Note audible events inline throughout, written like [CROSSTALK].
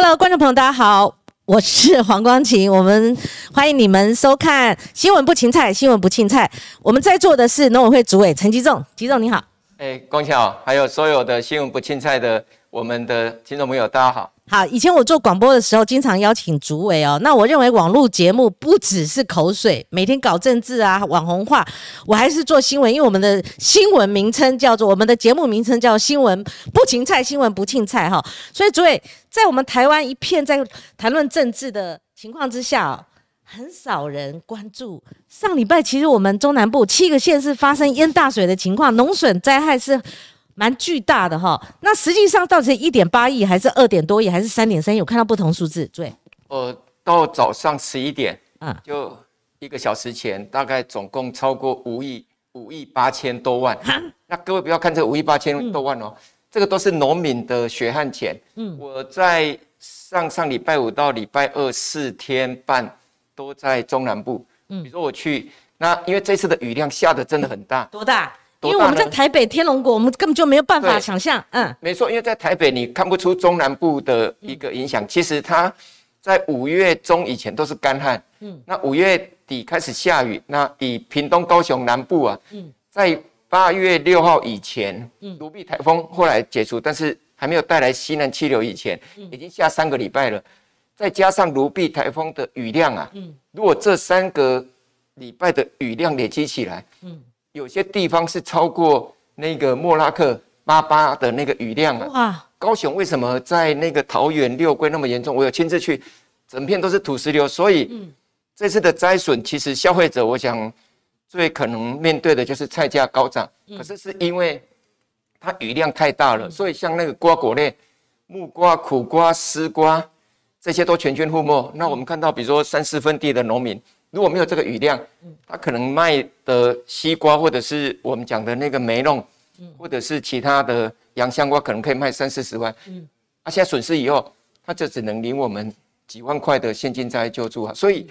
Hello，观众朋友，大家好，我是黄光琴，我们欢迎你们收看《新闻不芹菜》，新闻不芹菜。我们在座的是农委会主委陈吉仲，吉仲你好。哎，光琴好，还有所有的新闻不芹菜的我们的听众朋友，大家好。好，以前我做广播的时候，经常邀请主委哦。那我认为网络节目不只是口水，每天搞政治啊、网红话，我还是做新闻，因为我们的新闻名称叫做我们的节目名称叫新闻不芹菜，新闻不庆菜哈。所以主委在我们台湾一片在谈论政治的情况之下，很少人关注。上礼拜其实我们中南部七个县市发生淹大水的情况，农损灾害是。蛮巨大的哈，那实际上到底是一点八亿，还是二点多亿，还是三点三亿？有看到不同数字？对，呃，到早上十一点，嗯，就一个小时前，大概总共超过五亿，五亿八千多万。那各位不要看这五亿八千多万哦，这个都是农民的血汗钱。嗯，我在上上礼拜五到礼拜二四天半都在中南部。嗯，比如说我去，那因为这次的雨量下的真的很大，多大？因为我们在台北天龙国，我们根本就没有办法想象。嗯，没错，因为在台北你看不出中南部的一个影响。其实它在五月中以前都是干旱。嗯，那五月底开始下雨。那以屏东、高雄南部啊，嗯，在八月六号以前，嗯，卢碧台风后来解除，但是还没有带来西南气流以前，已经下三个礼拜了。再加上卢碧台风的雨量啊，嗯，如果这三个礼拜的雨量累积起来，嗯。有些地方是超过那个莫拉克八八的那个雨量啊！哇，高雄为什么在那个桃园六龟那么严重？我有亲自去，整片都是土石流，所以这次的灾损，其实消费者我想最可能面对的就是菜价高涨。可是是因为它雨量太大了，所以像那个瓜果类，木瓜、苦瓜、丝瓜这些都全军覆没。那我们看到，比如说三四分地的农民。如果没有这个雨量，他可能卖的西瓜或者是我们讲的那个梅弄，或者是其他的洋香瓜，可能可以卖三四十万。嗯，啊，现在损失以后，他就只能领我们几万块的现金在救助啊。所以，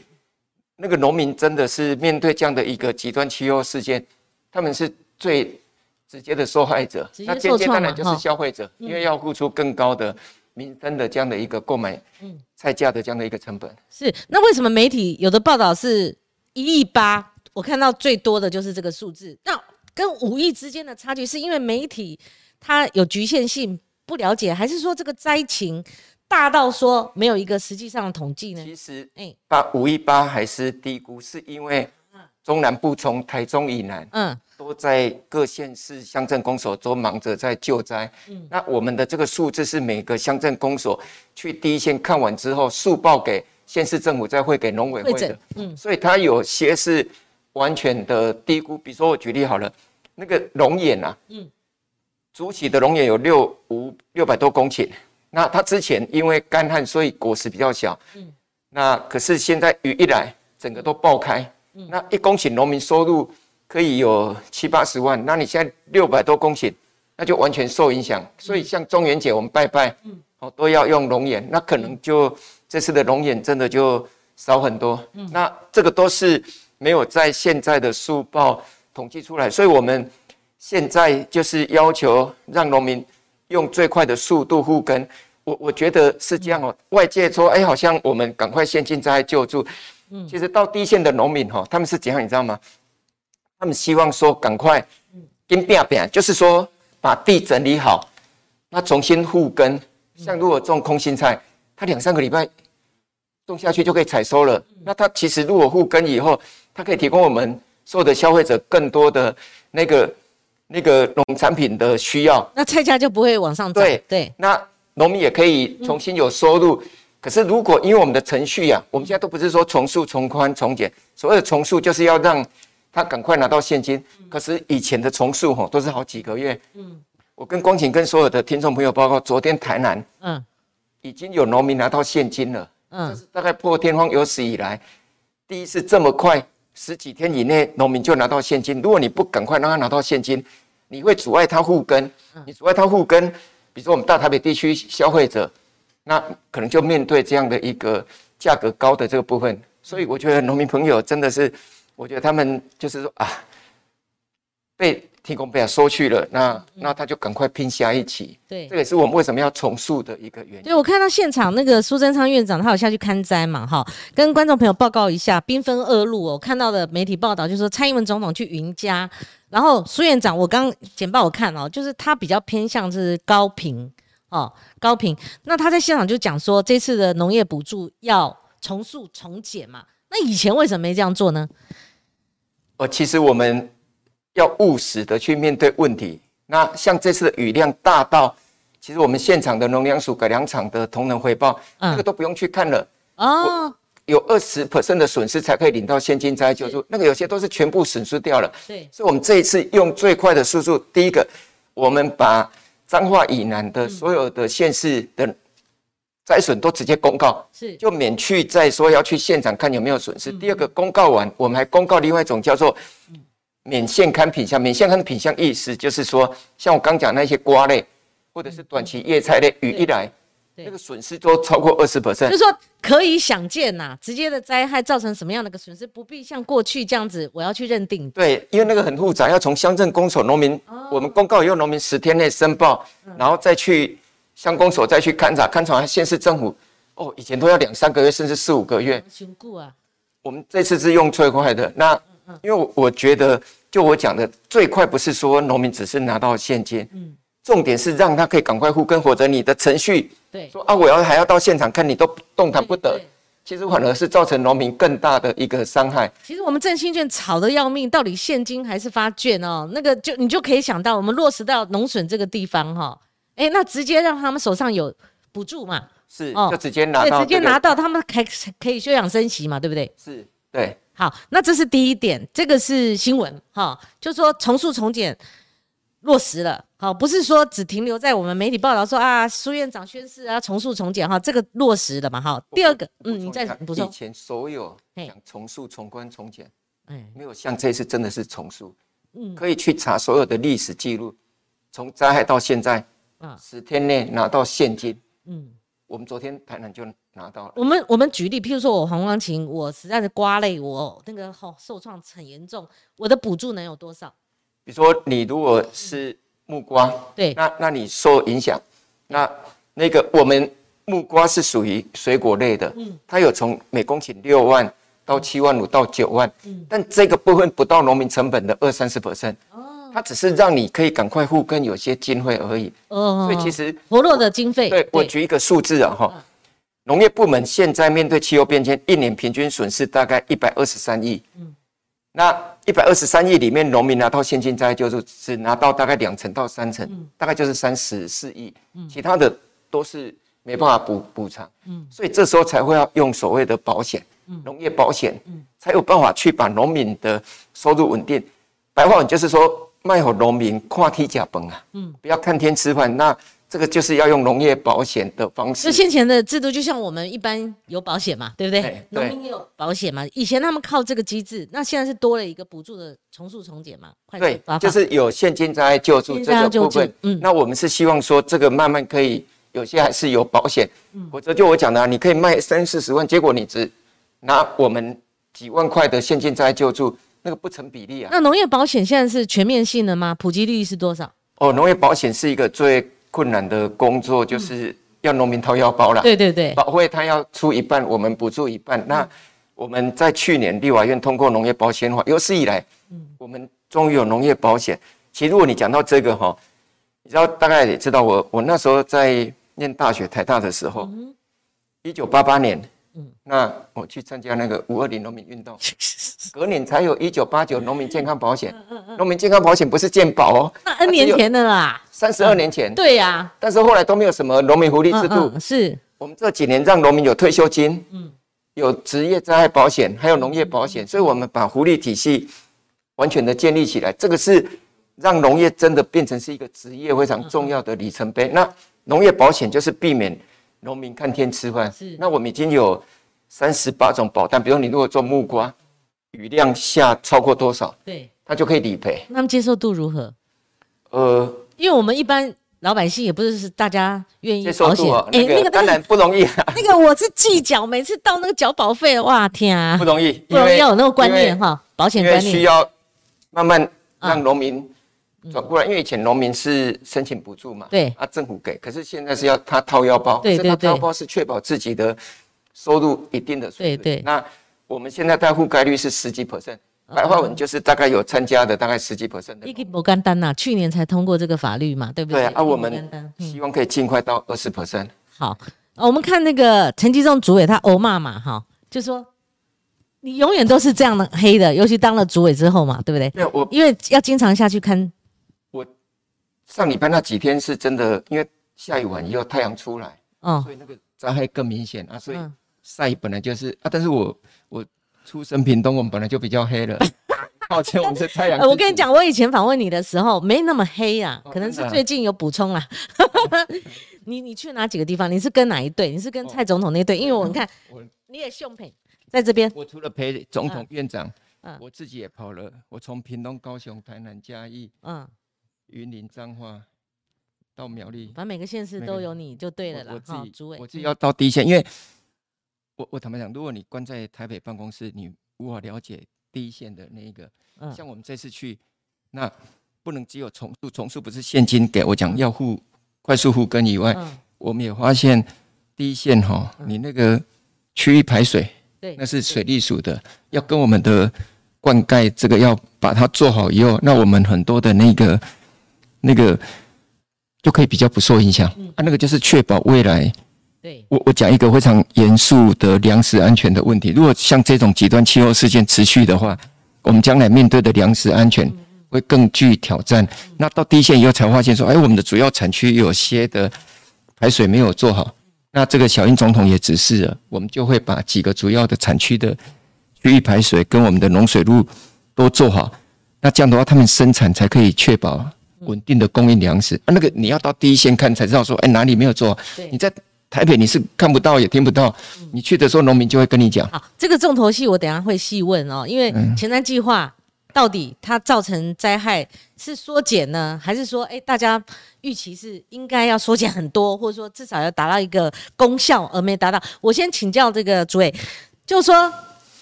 那个农民真的是面对这样的一个极端气候事件，他们是最直接的受害者。那间接当然就是消费者，因为要付出更高的。民生的这样的一个购买，嗯，菜价的这样的一个成本是。那为什么媒体有的报道是一亿八？我看到最多的就是这个数字。那跟五亿之间的差距，是因为媒体它有局限性，不了解，还是说这个灾情大到说没有一个实际上的统计呢？其实，哎，把五亿八还是低估，是因为中南部从台中以南，嗯。都在各县市乡镇公所都忙着在救灾。嗯，那我们的这个数字是每个乡镇公所去第一线看完之后，速报给县市政府，再汇给农委会的。嗯，所以它有些是完全的低估。比如说我举例好了，那个龙眼啊，嗯，主起的龙眼有六五六百多公顷，那它之前因为干旱，所以果实比较小。嗯，那可是现在雨一来，整个都爆开。嗯，那一公顷农民收入。可以有七八十万，那你现在六百多公顷，那就完全受影响。所以像中元节我们拜拜，嗯，哦都要用龙眼，那可能就这次的龙眼真的就少很多。嗯，那这个都是没有在现在的速报统计出来，所以我们现在就是要求让农民用最快的速度护根。我我觉得是这样哦。外界说，哎，好像我们赶快先进灾救助，嗯，其实到第一线的农民哈，他们是怎样，你知道吗？他们希望说赶快跟变变，就是说把地整理好，那重新护根。像如果种空心菜，它两三个礼拜种下去就可以采收了。那它其实如果护根以后，它可以提供我们所有的消费者更多的那个那个农产品的需要。那菜价就不会往上涨。对对。那农民也可以重新有收入。可是如果因为我们的程序呀，我们现在都不是说重塑、从宽、从简，所谓的重塑就是要让。他赶快拿到现金，可是以前的重塑吼都是好几个月。嗯，我跟光景跟所有的听众朋友报告，昨天台南嗯已经有农民拿到现金了。嗯，这是大概破天荒有史以来第一次这么快，十几天以内农民就拿到现金。如果你不赶快让他拿到现金，你会阻碍他护根。你阻碍他护根，比如说我们大台北地区消费者，那可能就面对这样的一个价格高的这个部分。所以我觉得农民朋友真的是。我觉得他们就是说啊，被天公被他收去了，那那他就赶快拼下一期。对，这也是我们为什么要重塑的一个原因。对，我看到现场那个苏贞昌院长，他有下去看灾嘛？哈，跟观众朋友报告一下，兵分二路哦。看到的媒体报道就是说，蔡英文总统去云家，然后苏院长，我刚简报我看哦，就是他比较偏向是高频哦，高频。那他在现场就讲说，这次的农业补助要重塑重减嘛？那以前为什么没这样做呢？呃，其实我们要务实的去面对问题。那像这次的雨量大到，其实我们现场的农粮署改良场的同仁回报，那个都不用去看了。哦，有二十 percent 的损失才可以领到现金灾救助，那个有些都是全部损失掉了。对，所以我们这一次用最快的速度，第一个，我们把彰化以南的所有的县市的。灾损都直接公告，是就免去再说要去现场看有没有损失。第二个公告完，我们还公告另外一种叫做免现刊品相。免现刊的品相意思就是说，像我刚讲那些瓜类或者是短期叶菜类，雨一来，那个损失都超过二十 percent。就是说可以想见呐，直接的灾害造成什么样的个损失，不必像过去这样子，我要去认定。对，因为那个很复杂，要从乡镇公所、农民，我们公告以后，农民十天内申报，然后再去。乡公所再去勘察，勘察县市政府，哦，以前都要两三个月，甚至四五个月。啊！我们这次是用最快的。那因为我觉得，就我讲的，最快不是说农民只是拿到现金，嗯，重点是让他可以赶快复耕，或者你的程序，对，说啊，我要还要到现场看，你都动弹不得，其实反而是造成农民更大的一个伤害。其实我们振兴券吵得要命，到底现金还是发券哦？那个就你就可以想到，我们落实到农损这个地方哈。哎，那直接让他们手上有补助嘛？是，就直接拿到，直接拿到，他们可可以休养生息嘛？对不对？是，对。好，那这是第一点，这个是新闻哈，就说重塑重检落实了，好，不是说只停留在我们媒体报道说啊，苏院长宣誓啊，重塑重检哈，这个落实了嘛？哈，第二个，嗯，你再补充。以前所有讲重塑、重关、重检，哎，没有像这次真的是重塑，嗯，可以去查所有的历史记录，从灾害到现在。啊，十天内拿到现金，嗯，我们昨天台南就拿到了。我们我们举例，譬如说我黄光琴，我实在是刮累，我那个好受创很严重，我的补助能有多少？比如说你如果是木瓜，对，那那你受影响，那那个我们木瓜是属于水果类的，嗯，它有从每公顷六万到七万五到九万，嗯，但这个部分不到农民成本的二三十 percent。它只是让你可以赶快付跟有些经费而已，哦，所以其实薄弱的经费。对我举一个数字啊，哈，农业部门现在面对气候变迁，一年平均损失大概一百二十三亿。嗯，那一百二十三亿里面，农民拿到现金灾就是只拿到大概两成到三成，大概就是三十四亿，其他的都是没办法补补偿。嗯，所以这时候才会要用所谓的保险，农业保险，才有办法去把农民的收入稳定。白话文就是说。卖给农民跨梯甲崩啊，嗯，不要看天吃饭。那这个就是要用农业保险的方式。就先前的制度，就像我们一般有保险嘛，对不对？农民也有保险嘛。以前他们靠这个机制，那现在是多了一个补助的重塑重减嘛。对，就是有现金在救助这个部分。嗯，那我们是希望说这个慢慢可以有些还是有保险，否则就我讲的，啊你可以卖三四十万，结果你只拿我们几万块的现金在救助。那个不成比例啊！那农业保险现在是全面性的吗？普及率是多少？哦，农业保险是一个最困难的工作，就是要农民掏腰包了。对对对，保会他要出一半，我们补助一半。那我们在去年立法院通过农业保险法，有史以来，嗯，我们终于有农业保险。其实如果你讲到这个哈，你知道大概也知道，我我那时候在念大学台大的时候，一九八八年。那我去参加那个五二零农民运动，[LAUGHS] 隔年才有一九八九农民健康保险。农民健康保险不是健保哦，那 N 年前的啦，三十二年前。对呀，但是后来都没有什么农民福利制度。是，我们这几年让农民有退休金，嗯，有职业灾害保险，还有农业保险，所以我们把福利体系完全的建立起来。这个是让农业真的变成是一个职业非常重要的里程碑。那农业保险就是避免。农民看天吃饭，是。那我们已经有三十八种保单，比如你如果做木瓜，雨量下超过多少，对，他就可以理赔。那么接受度如何？呃，因为我们一般老百姓也不是是大家愿意保险，哎，那个当然不容易。那个我是计缴，每次到那个缴保费，哇天啊，不容易，不容易要有那个观念哈，保险观念。需要慢慢让农民转过来，因为以前农民是申请补助嘛，对，啊，政府给，可是现在是要他掏腰包，对对对，掏腰包是确保自己的收入一定的水平。对对，那我们现在的覆盖率是十几 percent，白话文就是大概有参加的大概十几 percent 的。一个不干单呐，去年才通过这个法律嘛，对不对？对啊，我们希望可以尽快到二十 percent。好，我们看那个陈吉仲主委他欧骂嘛，哈，就说。你永远都是这样的黑的，尤其当了主委之后嘛，对不对？对我，因为要经常下去看。我上礼拜那几天是真的，因为下雨完以后太阳出来，哦，所以那个灾害更明显啊。所以晒本来就是啊，但是我我出生屏东，我们本来就比较黑了。[LAUGHS] 抱歉，我们是太阳。[LAUGHS] 我跟你讲，我以前访问你的时候没那么黑啊，可能是最近有补充 [LAUGHS] 啦。你你去哪几个地方？你是跟哪一队？你是跟蔡总统那队？因为我看你也胸陪。在这边，我除了陪总统、院长，嗯，我自己也跑了。我从屏东、高雄、台南、嘉义，嗯，云林、彰化到苗栗，反正每个县市都有你就对了啦。我自己，主委，我自己要到第一线，因为我我坦白讲，如果你关在台北办公室，你无法了解第一线的那一个。嗯，像我们这次去，那不能只有重塑，重塑不是现金给我讲要付快速互根以外，我们也发现第一线哈，你那个区域排水。对，那是水利署的，要跟我们的灌溉这个要把它做好以后，那我们很多的那个那个就可以比较不受影响。啊，那个就是确保未来。对，我我讲一个非常严肃的粮食安全的问题。如果像这种极端气候事件持续的话，我们将来面对的粮食安全会更具挑战。那到第一线以后才发现说，哎，我们的主要产区有些的排水没有做好。那这个小英总统也指示了，我们就会把几个主要的产区的区域排水跟我们的农水路都做好。那这样的话，他们生产才可以确保稳定的供应粮食。啊，那个你要到第一线看才知道说，哎，哪里没有做？你在台北你是看不到也听不到，你去的时候农民就会跟你讲。好，这个重头戏我等下会细问哦，因为前瞻计划。到底它造成灾害是缩减呢，还是说，哎，大家预期是应该要缩减很多，或者说至少要达到一个功效而没达到？我先请教这个主委，就是说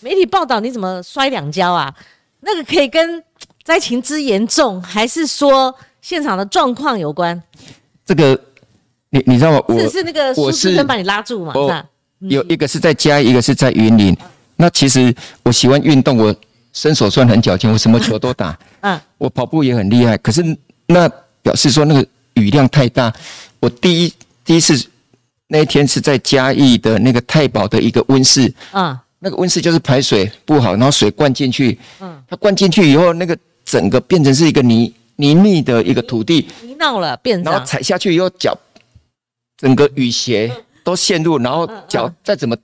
媒体报道你怎么摔两跤啊？那个可以跟灾情之严重，还是说现场的状况有关？这个你你知道吗？是是那个苏斯根把你拉住嘛？有一个是在嘉义，一个是在云林。那其实我喜欢运动，我。身手算很矫健，我什么球都打。[LAUGHS] 嗯，我跑步也很厉害。可是那表示说那个雨量太大。我第一第一次那一天是在嘉义的那个太保的一个温室。嗯，那个温室就是排水不好，然后水灌进去。嗯，它灌进去以后，那个整个变成是一个泥泥泞的一个土地。泥淖了，变。然后踩下去以后，脚整个雨鞋都陷入，然后脚再怎么。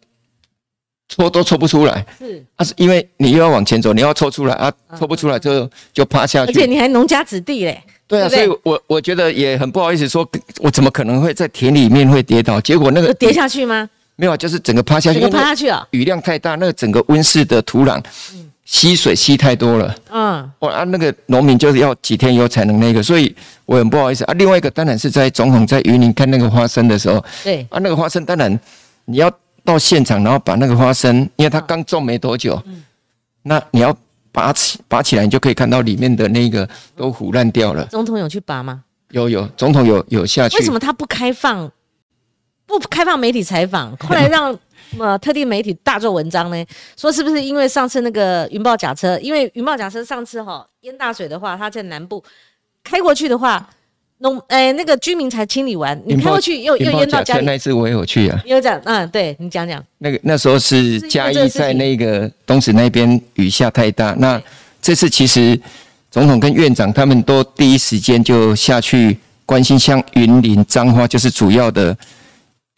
搓都搓不出来，是啊，是因为你又要往前走，你要抽出来啊，抽不出来就就趴下去，而且你还农家子弟嘞，对啊，所以我我觉得也很不好意思说，我怎么可能会在田里面会跌倒？结果那个跌下去吗？没有，就是整个趴下去，趴下去啊，雨量太大，那个整个温室的土壤吸水吸太多了，嗯，我啊，那个农民就是要几天以后才能那个，所以我很不好意思啊。另外一个当然是在总统在云林看那个花生的时候，对啊，那个花生当然你要。到现场，然后把那个花生，因为它刚种没多久，那你要拔起拔起来，你就可以看到里面的那个都腐烂掉了。总统有去拔吗？有有，总统有有下去。为什么他不开放？不开放媒体采访，后来让呃特定媒体大做文章呢？说是不是因为上次那个云豹甲车？因为云豹甲车上次哈淹大水的话，它在南部开过去的话。农哎，那个居民才清理完，你开过去又又淹到家里。那次我也有去啊。有讲，嗯，对你讲讲。那个那时候是嘉义在那个东石那边雨下太大，那这次其实总统跟院长他们都第一时间就下去关心，像云林彰化就是主要的，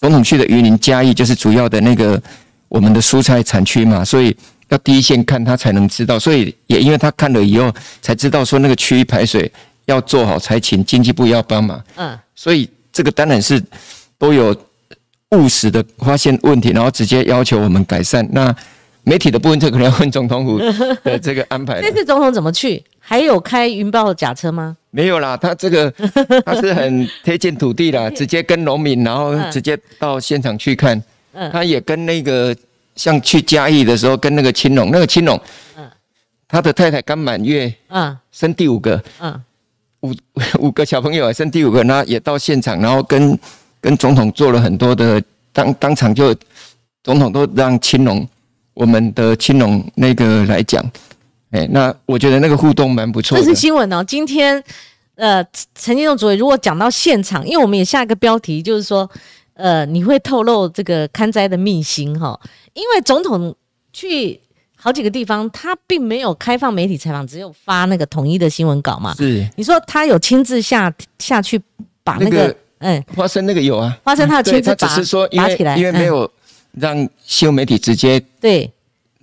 总统去的云林嘉义就是主要的那个我们的蔬菜产区嘛，所以要第一线看他才能知道，所以也因为他看了以后才知道说那个区域排水。要做好才请经济部要帮忙，嗯，所以这个当然是都有务实的发现问题，然后直接要求我们改善。那媒体的部分这可能要问总统府的这个安排。[LAUGHS] 这次总统怎么去？还有开云豹的假车吗？没有啦，他这个 [LAUGHS] 他是很贴近土地啦，[LAUGHS] 直接跟农民，然后直接到现场去看。嗯，他也跟那个像去嘉义的时候，跟那个青龙，那个青龙，嗯，他的太太刚满月，嗯，生第五个，嗯。五 [LAUGHS] 五个小朋友还生第五个，那也到现场，然后跟跟总统做了很多的当当场就总统都让青龙我们的青龙那个来讲，哎，那我觉得那个互动蛮不错的。这是新闻哦，今天呃陈金栋主委如果讲到现场，因为我们也下一个标题就是说，呃，你会透露这个看灾的秘辛哈，因为总统去。好几个地方，他并没有开放媒体采访，只有发那个统一的新闻稿嘛。是，你说他有亲自下下去把那个，嗯，花生那个有啊，花生他亲自把，只是说拔起来，因为没有让新闻媒体直接对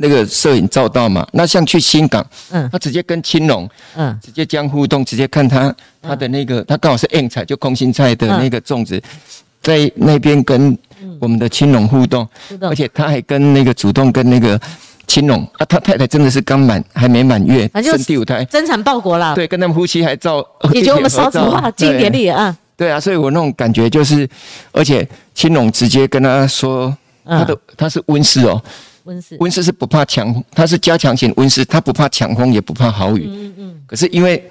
那个摄影照到嘛。那像去新港，嗯，他直接跟青龙，嗯，直接将互动，直接看他他的那个，他刚好是硬菜，就空心菜的那个粽子，在那边跟我们的青龙互动，而且他还跟那个主动跟那个。青龙啊，他太太真的是刚满，还没满月，生第五胎，增产报国了。对，跟他们夫妻还照，也就我们 [LAUGHS] 少子化经典里啊。对啊，所以我那种感觉就是，而且青龙直接跟他说，他的他是温室哦，温室温室是不怕强，它是加强型温室，它不怕强风，也不怕豪雨。嗯嗯。可是因为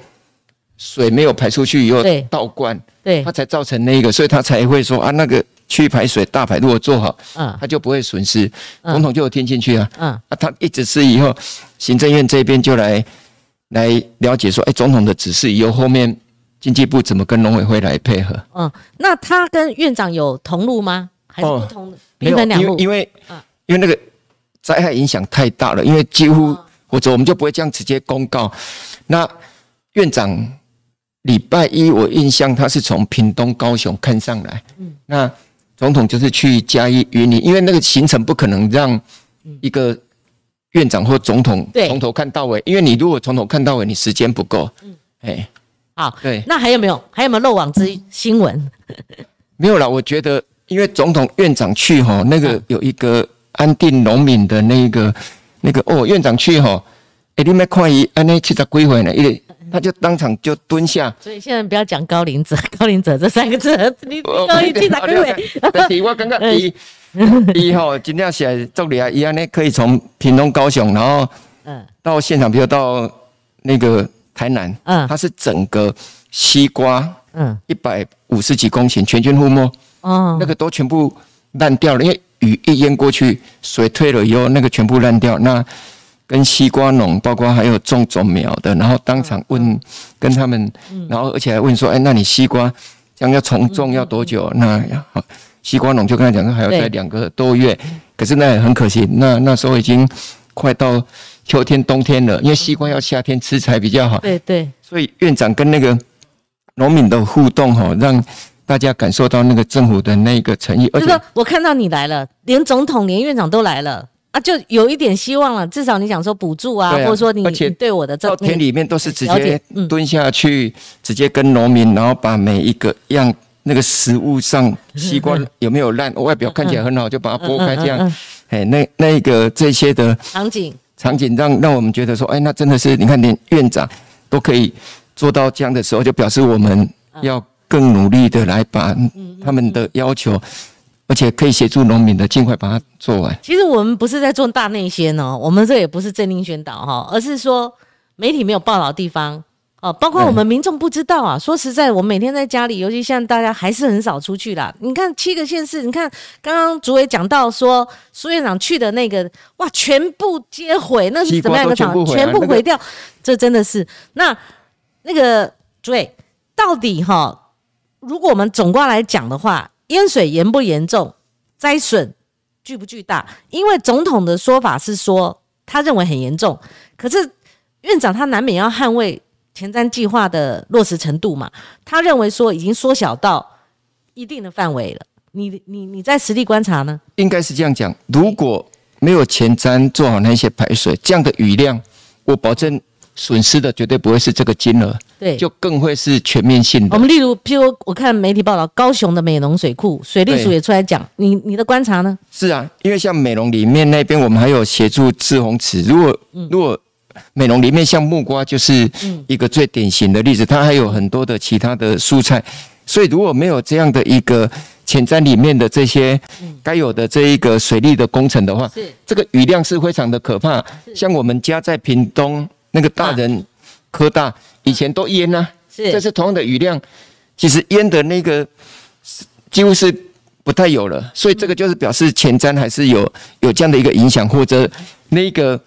水没有排出去以后倒灌，对，他才造成那个，所以他才会说啊那个。去排水大排如果做好，嗯，他就不会损失。总统就有听进去啊，嗯，啊，他一直是以后行政院这边就来来了解说，哎，总统的指示以后后面经济部怎么跟农委会来配合？嗯，那他跟院长有同路吗？还是不同？没有，因为因为因为那个灾害影响太大了，因为几乎或者我们就不会这样直接公告。那院长礼拜一我印象他是从屏东高雄看上来，嗯，那。总统就是去嘉义云林，因为那个行程不可能让一个院长或总统从头看到尾，因为你如果从头看到尾，你时间不够。嗯，哎，好，对，那还有没有？还有没有漏网之新闻？没有了。我觉得，因为总统院长去哈，那个有一个安定农民的那个那个哦，院长去哈，哎，你没看伊安尼七十几岁呢，一。他就当场就蹲下，所以现在不要讲高龄者，[LAUGHS] 高龄者这三个字，你高龄记哪个位？但是我刚刚一一号今天写助理啊，一样呢，可以从屏东、高雄，然后嗯，到现场，比如到那个台南，嗯，它是整个西瓜，嗯，一百五十几公顷全军覆没，哦，那个都全部烂掉了，因为雨一淹过去，水退了以后，那个全部烂掉，那。跟西瓜农，包括还有种种苗的，然后当场问跟他们，然后而且还问说：“哎，那你西瓜将要重种要多久？”那西瓜农就跟他讲说：“还要再两个多月。”可是那也很可惜，那那时候已经快到秋天、冬天了，因为西瓜要夏天吃才比较好。对对。所以院长跟那个农民的互动，哈，让大家感受到那个政府的那个诚意。而且我看到你来了，连总统、连院长都来了。啊，就有一点希望了。至少你想说补助啊，或者说你对我的稻田里面都是直接蹲下去，直接跟农民，然后把每一个样那个食物上西瓜有没有烂，外表看起来很好，就把它剥开这样。哎，那那个这些的场景场景让让我们觉得说，哎，那真的是你看连院长都可以做到这样的时候，就表示我们要更努力的来把他们的要求。而且可以协助农民的，尽快把它做完。其实我们不是在做大内宣哦，我们这也不是政令宣导哈，而是说媒体没有报道地方哦，包括我们民众不知道啊。说实在，我每天在家里，尤其像大家还是很少出去啦。你看七个县市，你看刚刚主委讲到说苏院长去的那个，哇，全部皆毁，那是怎么样的场？全部毁掉，这真的是那那个主委到底哈？如果我们总观来讲的话。淹水严不严重？灾损巨不巨大？因为总统的说法是说，他认为很严重。可是院长他难免要捍卫前瞻计划的落实程度嘛？他认为说已经缩小到一定的范围了。你你你在实地观察呢？应该是这样讲：如果没有前瞻做好那些排水，这样的雨量，我保证。损失的绝对不会是这个金额，对，就更会是全面性的。我们例如，譬如我看媒体报道，高雄的美浓水库，水利署也出来讲，你你的观察呢？是啊，因为像美浓里面那边，我们还有协助赤红池。如果如果美浓里面像木瓜，就是一个最典型的例子，它还有很多的其他的蔬菜。所以如果没有这样的一个潜在里面的这些该有的这一个水利的工程的话，是这个雨量是非常的可怕。像我们家在屏东。那个大人科大以前都淹啊，是。这是同样的雨量，其实淹的那个几乎是不太有了，所以这个就是表示前瞻还是有有这样的一个影响，或者那个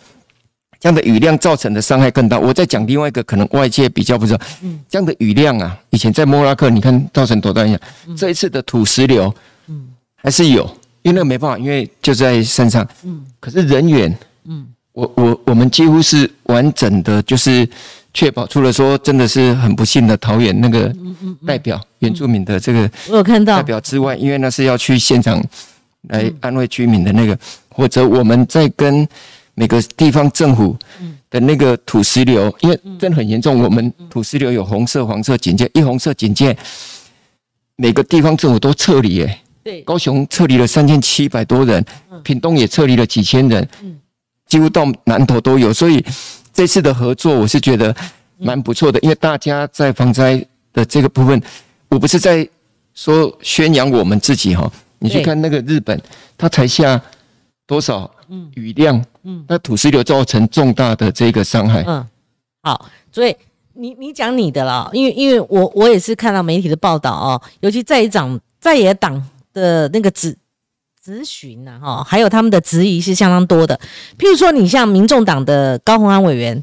这样的雨量造成的伤害更大。我再讲另外一个可能外界比较不知道，嗯，这样的雨量啊，以前在莫拉克你看造成多大影响，这一次的土石流，嗯，还是有，因为那个没办法，因为就在山上，嗯，可是人员，嗯。我我我们几乎是完整的，就是确保，除了说真的是很不幸的桃园那个代表原住民的这个我有看到。代表之外，因为那是要去现场来安慰居民的那个，或者我们在跟每个地方政府的那个土石流，因为真的很严重，我们土石流有红色、黄色警戒，一红色警戒，每个地方政府都撤离，哎，对，高雄撤离了三千七百多人，屏东也撤离了几千人，嗯。几乎到南头都有，所以这次的合作我是觉得蛮不错的。因为大家在防灾的这个部分，我不是在说宣扬我们自己哈。你去看那个日本，它才下多少雨量，嗯，那土石流造成重大的这个伤害。嗯，好，所以你你讲你的啦，因为因为我我也是看到媒体的报道哦，尤其在野党在野党的那个指。咨询呐，哈，还有他们的质疑是相当多的。譬如说，你像民众党的高鸿安委员，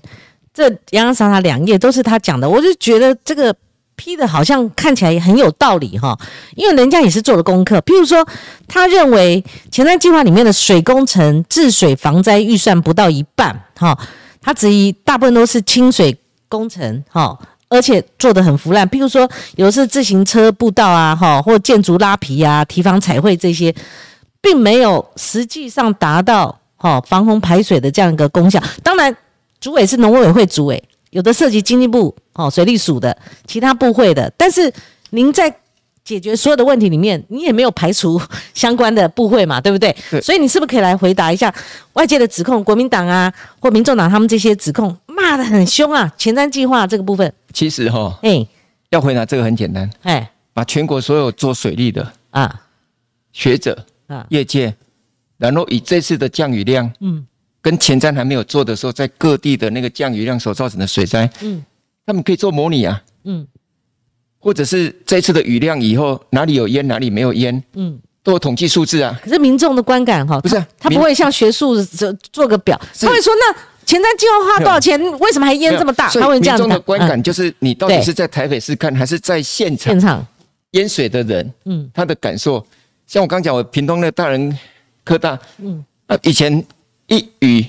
这洋洋洒洒两页都是他讲的，我就觉得这个批的好像看起来很有道理哈，因为人家也是做了功课。譬如说，他认为前瞻计划里面的水工程治水防灾预算不到一半，哈，他质疑大部分都是清水工程，哈，而且做的很腐烂。譬如说，有的是自行车步道啊，哈，或建筑拉皮啊、提防彩绘这些。并没有实际上达到哈防洪排水的这样一个功效。当然，主委是农委会主委，有的涉及经济部哦水利署的，其他部会的。但是您在解决所有的问题里面，你也没有排除相关的部会嘛，对不对？所以你是不是可以来回答一下外界的指控？国民党啊或民众党他们这些指控骂的很凶啊，前瞻计划这个部分。其实哈，哎，要回答这个很简单，哎，把全国所有做水利的啊学者。业界，然后以这次的降雨量，嗯，跟前瞻还没有做的时候，在各地的那个降雨量所造成的水灾，嗯，他们可以做模拟啊，嗯，或者是这次的雨量以后哪里有淹哪里没有淹，嗯，都有统计数字啊。可是民众的观感哈，不是他不会像学术做做个表，他会说那前瞻计划花多少钱，为什么还淹这么大？他会这样民众的观感就是你到底是在台北市看，还是在现场？现场。淹水的人，嗯，他的感受。像我刚讲，我屏东的大人科大，嗯，啊，以前一雨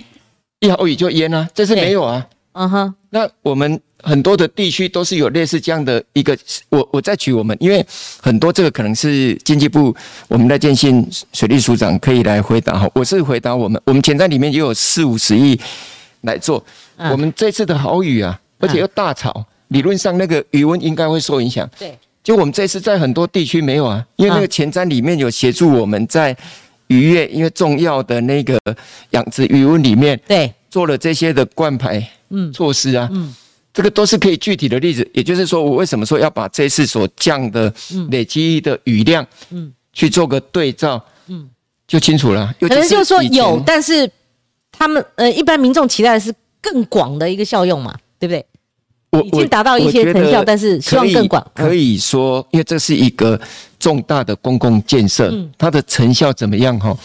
一毫雨就淹啊，这次没有啊，嗯哼。那我们很多的地区都是有类似这样的一个，我我再举我们，因为很多这个可能是经济部我们的建信水利署长可以来回答哈。我是回答我们，我们潜在里面也有四五十亿来做。我们这次的好雨啊，而且又大潮，理论上那个余温应该会受影响。对。就我们这次在很多地区没有啊，因为那个前瞻里面有协助我们在渔业，因为重要的那个养殖渔温里面，对，做了这些的灌排嗯措施啊，嗯，这个都是可以具体的例子。也就是说，我为什么说要把这次所降的累积的雨量，嗯，去做个对照，嗯，就清楚了。可能就是说有，但是他们呃，一般民众期待的是更广的一个效用嘛，对不对？我已经达到一些成效，但是希望更广。可以说，因为这是一个重大的公共建设，它的成效怎么样？哈，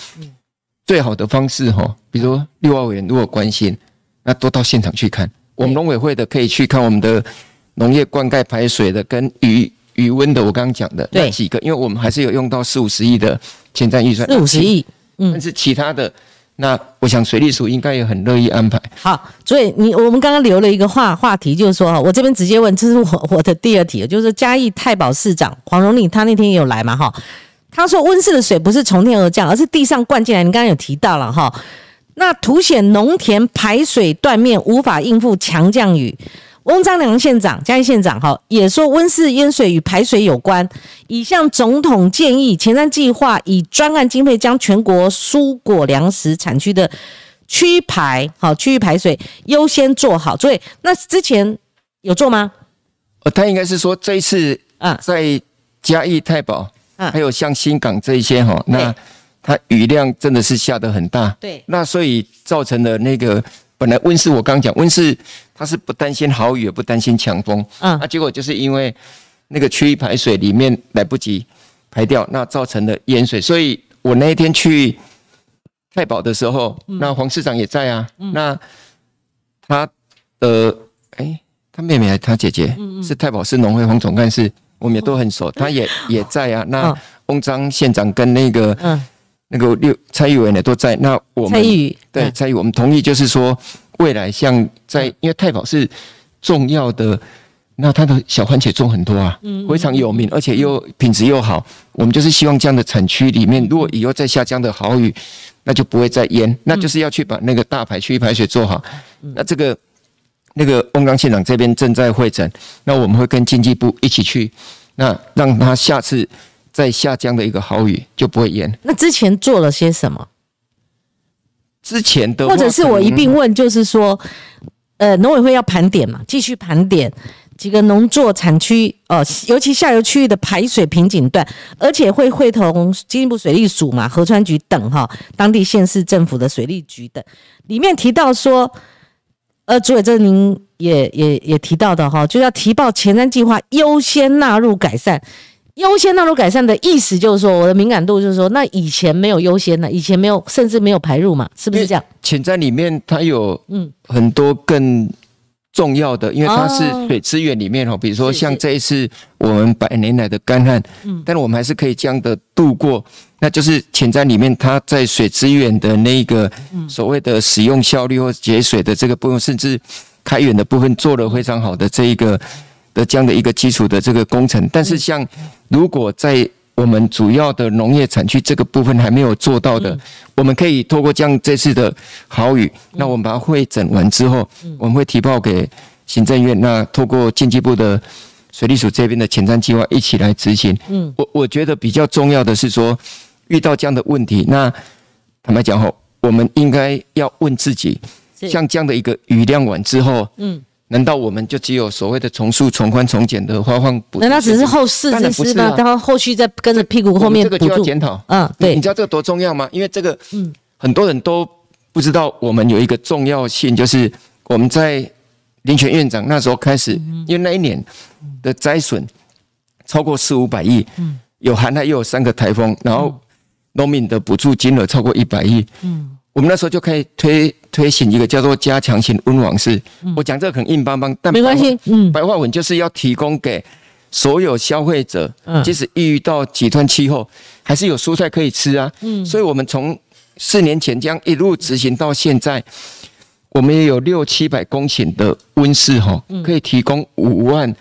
最好的方式哈，比如六号委员如果关心，那多到现场去看。我们农委会的可以去看我们的农业灌溉排水的跟余余温的，我刚刚讲的那几个，因为我们还是有用到四五十亿的前瞻预算，四五十亿，嗯，但是其他的。那我想水利署应该也很乐意安排。好，所以你我们刚刚留了一个话话题，就是说我这边直接问，这是我我的第二题，就是嘉义太保市长黄荣令，他那天也有来嘛哈，他说温室的水不是从天而降，而是地上灌进来。你刚刚有提到了哈，那凸显农田排水断面，无法应付强降雨。翁章良县长、嘉义县长哈也说，温室淹水与排水有关，已向总统建议前瞻计划以专案经费将全国蔬果粮食产区的区排好区域排水优先做好。所以那之前有做吗？呃，他应该是说这一次啊，在嘉义太保，还有像新港这一些哈，那它雨量真的是下得很大，对，那所以造成了那个本来温室我刚刚讲温室它是不担心豪雨也不担心强风，嗯，那结果就是因为那个区域排水里面来不及排掉，那造成了淹水。所以我那一天去太保的时候，那黄市长也在啊，那他的哎，他妹妹还他姐姐？是太保市农会黄总干事，我们也都很熟，他也也在啊。那翁章县长跟那个那个六蔡玉伟呢都在。那我们对蔡玉，我们同意就是说，未来像在因为太保是重要的，那他的小番茄种很多啊，嗯非常有名，而且又品质又好。我们就是希望这样的产区里面，如果以后再下这样的好雨，那就不会再淹。那就是要去把那个大排区域排水做好。那这个那个翁刚县长这边正在会诊，那我们会跟经济部一起去，那让他下次。在下降的一个好雨就不会淹。那之前做了些什么？之前的或者是我一并问，就是说，呃，农委会要盘点嘛，继续盘点几个农作产区，哦，尤其下游区域的排水瓶颈段，而且会会同经济部水利署嘛、河川局等哈，当地县市政府的水利局等，里面提到说，呃，主委这您也也也提到的哈，就要提报前瞻计划优先纳入改善。优先纳入改善的意思就是说，我的敏感度就是说，那以前没有优先的，以前没有，甚至没有排入嘛，是不是这样？潜在里面它有嗯。很多更重要的，因为它是水资源里面哈，比如说像这一次我们百年来的干旱，嗯，但是我们还是可以这样的度过，那就是潜在里面它在水资源的那个所谓的使用效率或节水的这个部分，甚至开源的部分做了非常好的这一个。的这样的一个基础的这个工程，但是像如果在我们主要的农业产区这个部分还没有做到的，我们可以透过这样这次的好雨，那我们把它会诊完之后，我们会提报给行政院，那透过经济部的水利署这边的前瞻计划一起来执行。嗯，我我觉得比较重要的是说，遇到这样的问题，那坦白讲吼，我们应该要问自己，像这样的一个雨量完之后，嗯。难道我们就只有所谓的重塑、重宽、重简的发放补？难道只是后事之师吗？然后后续再跟着屁股后面这个就要检讨。嗯，对，你知道这个多重要吗？因为这个，嗯，很多人都不知道，我们有一个重要性，就是我们在林权院长那时候开始，因为那一年的灾损超过四五百亿，嗯，有寒害又有三个台风，然后农民的补助金额超过一百亿，嗯。我们那时候就可以推推行一个叫做加强型温网式。我讲这个很硬邦邦，但没关系。嗯，白话文就是要提供给所有消费者，即使遇到极端气候，还是有蔬菜可以吃啊。嗯，所以我们从四年前这样一路执行到现在，我们也有六七百公顷的温室哈，可以提供五万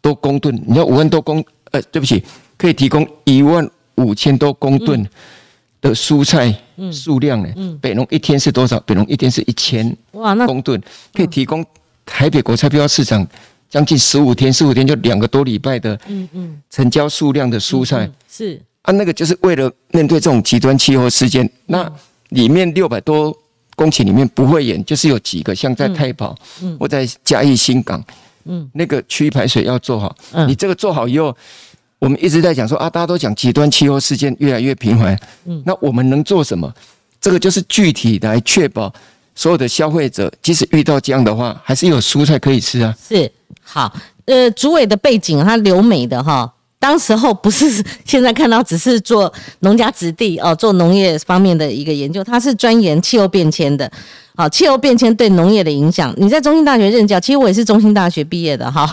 多公吨。你要五万多公，呃，对不起，可以提供一万五千多公吨。的蔬菜数量呢？北农一天是多少？北农一天是一千公吨，可以提供台北国菜标市场将近十五天，十五天就两个多礼拜的嗯嗯成交数量的蔬菜。是啊，那个就是为了面对这种极端气候事件，那里面六百多公顷里面不会演，就是有几个像在太保，或在嘉义新港，嗯，那个区域排水要做好。你这个做好以后。我们一直在讲说啊，大家都讲极端气候事件越来越频繁，嗯，那我们能做什么？这个就是具体来确保所有的消费者，即使遇到这样的话，还是有蔬菜可以吃啊。是好，呃，主委的背景，他留美的哈，当时候不是现在看到只是做农家子弟哦，做农业方面的一个研究，他是钻研气候变迁的。好，气候变迁对农业的影响。你在中兴大学任教，其实我也是中兴大学毕业的哈。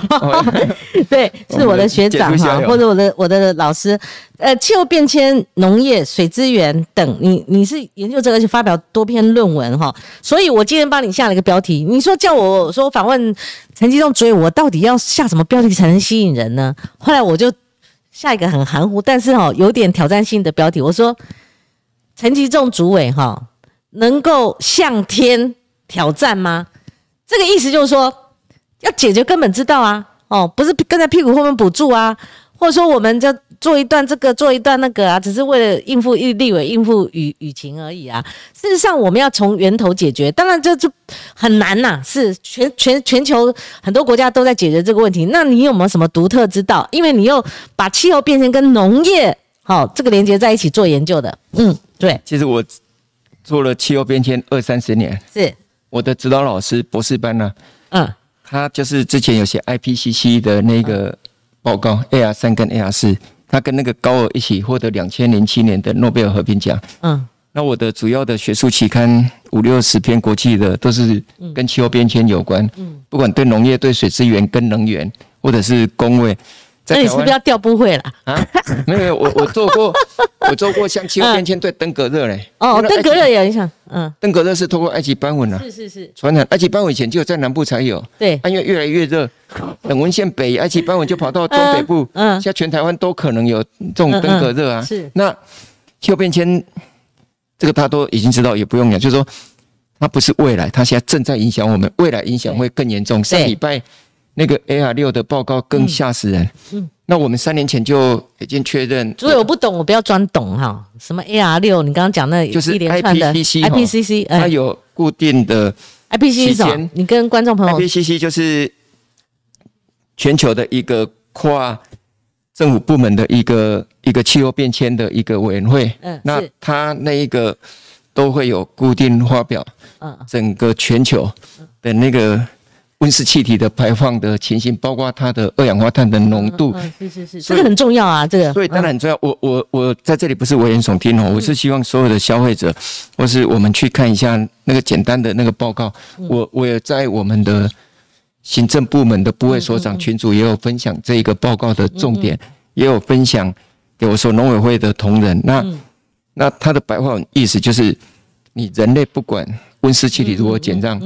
对，[LAUGHS] 是我的学长哈，或者我的我的老师。呃，气候变迁、农业、水资源等，你你是研究这个，而且发表多篇论文哈。所以我今天帮你下了一个标题，你说叫我说访问陈吉仲主我到底要下什么标题才能吸引人呢？后来我就下一个很含糊，但是哈有点挑战性的标题，我说陈吉仲主委哈。能够向天挑战吗？这个意思就是说，要解决根本之道啊！哦，不是跟在屁股后面补助啊，或者说我们就做一段这个，做一段那个啊，只是为了应付立委、应付雨雨情而已啊。事实上，我们要从源头解决，当然这就很难呐。是全全全球很多国家都在解决这个问题，那你有没有什么独特之道？因为你又把气候变迁跟农业好这个连接在一起做研究的。嗯，对。其实我。做了气候变迁二三十年，是。我的指导老师博士班呢，嗯，他就是之前有写 IPCC 的那个报告 AR 三跟 AR 四，他跟那个高尔一起获得两千零七年的诺贝尔和平奖。嗯，那我的主要的学术期刊五六十篇国际的都是跟气候变迁有关，嗯，不管对农业、对水资源、跟能源，或者是工位。那你是不是要调不会了啊？没有没有，我我做过，我做过像气候变迁对登革热嘞。哦，登革热也影响。嗯，登革热是通过埃及斑纹啊。是是是。传染埃及斑纹以前就在南部才有。对。因为越来越热，等文献北埃及斑纹就跑到中北部。嗯。现在全台湾都可能有这种登革热啊。是。那气候变迁这个大家都已经知道，也不用讲，就是说它不是未来，它现在正在影响我们，未来影响会更严重。上礼拜。那个 AR 六的报告更吓死人。嗯，那我们三年前就已经确认。所以我不懂，我不要装懂哈。什么 AR 六？你刚刚讲那就是 IPCC，IPCC，它有固定的 IPCC 你跟观众朋友，IPCC 就是全球的一个跨政府部门的一个一个气候变迁的一个委员会。嗯，那它那一个都会有固定发表。嗯，整个全球的那个。温室气体的排放的情形，包括它的二氧化碳的浓度，是是是，这个很重要啊，这个。所以当然很重要。我我我在这里不是危言耸听哦，我是希望所有的消费者，或是我们去看一下那个简单的那个报告。我我也在我们的行政部门的部位所长群组也有分享这一个报告的重点，也有分享给我说农委会的同仁。那那他的白话意思就是，你人类不管温室气体如何减让。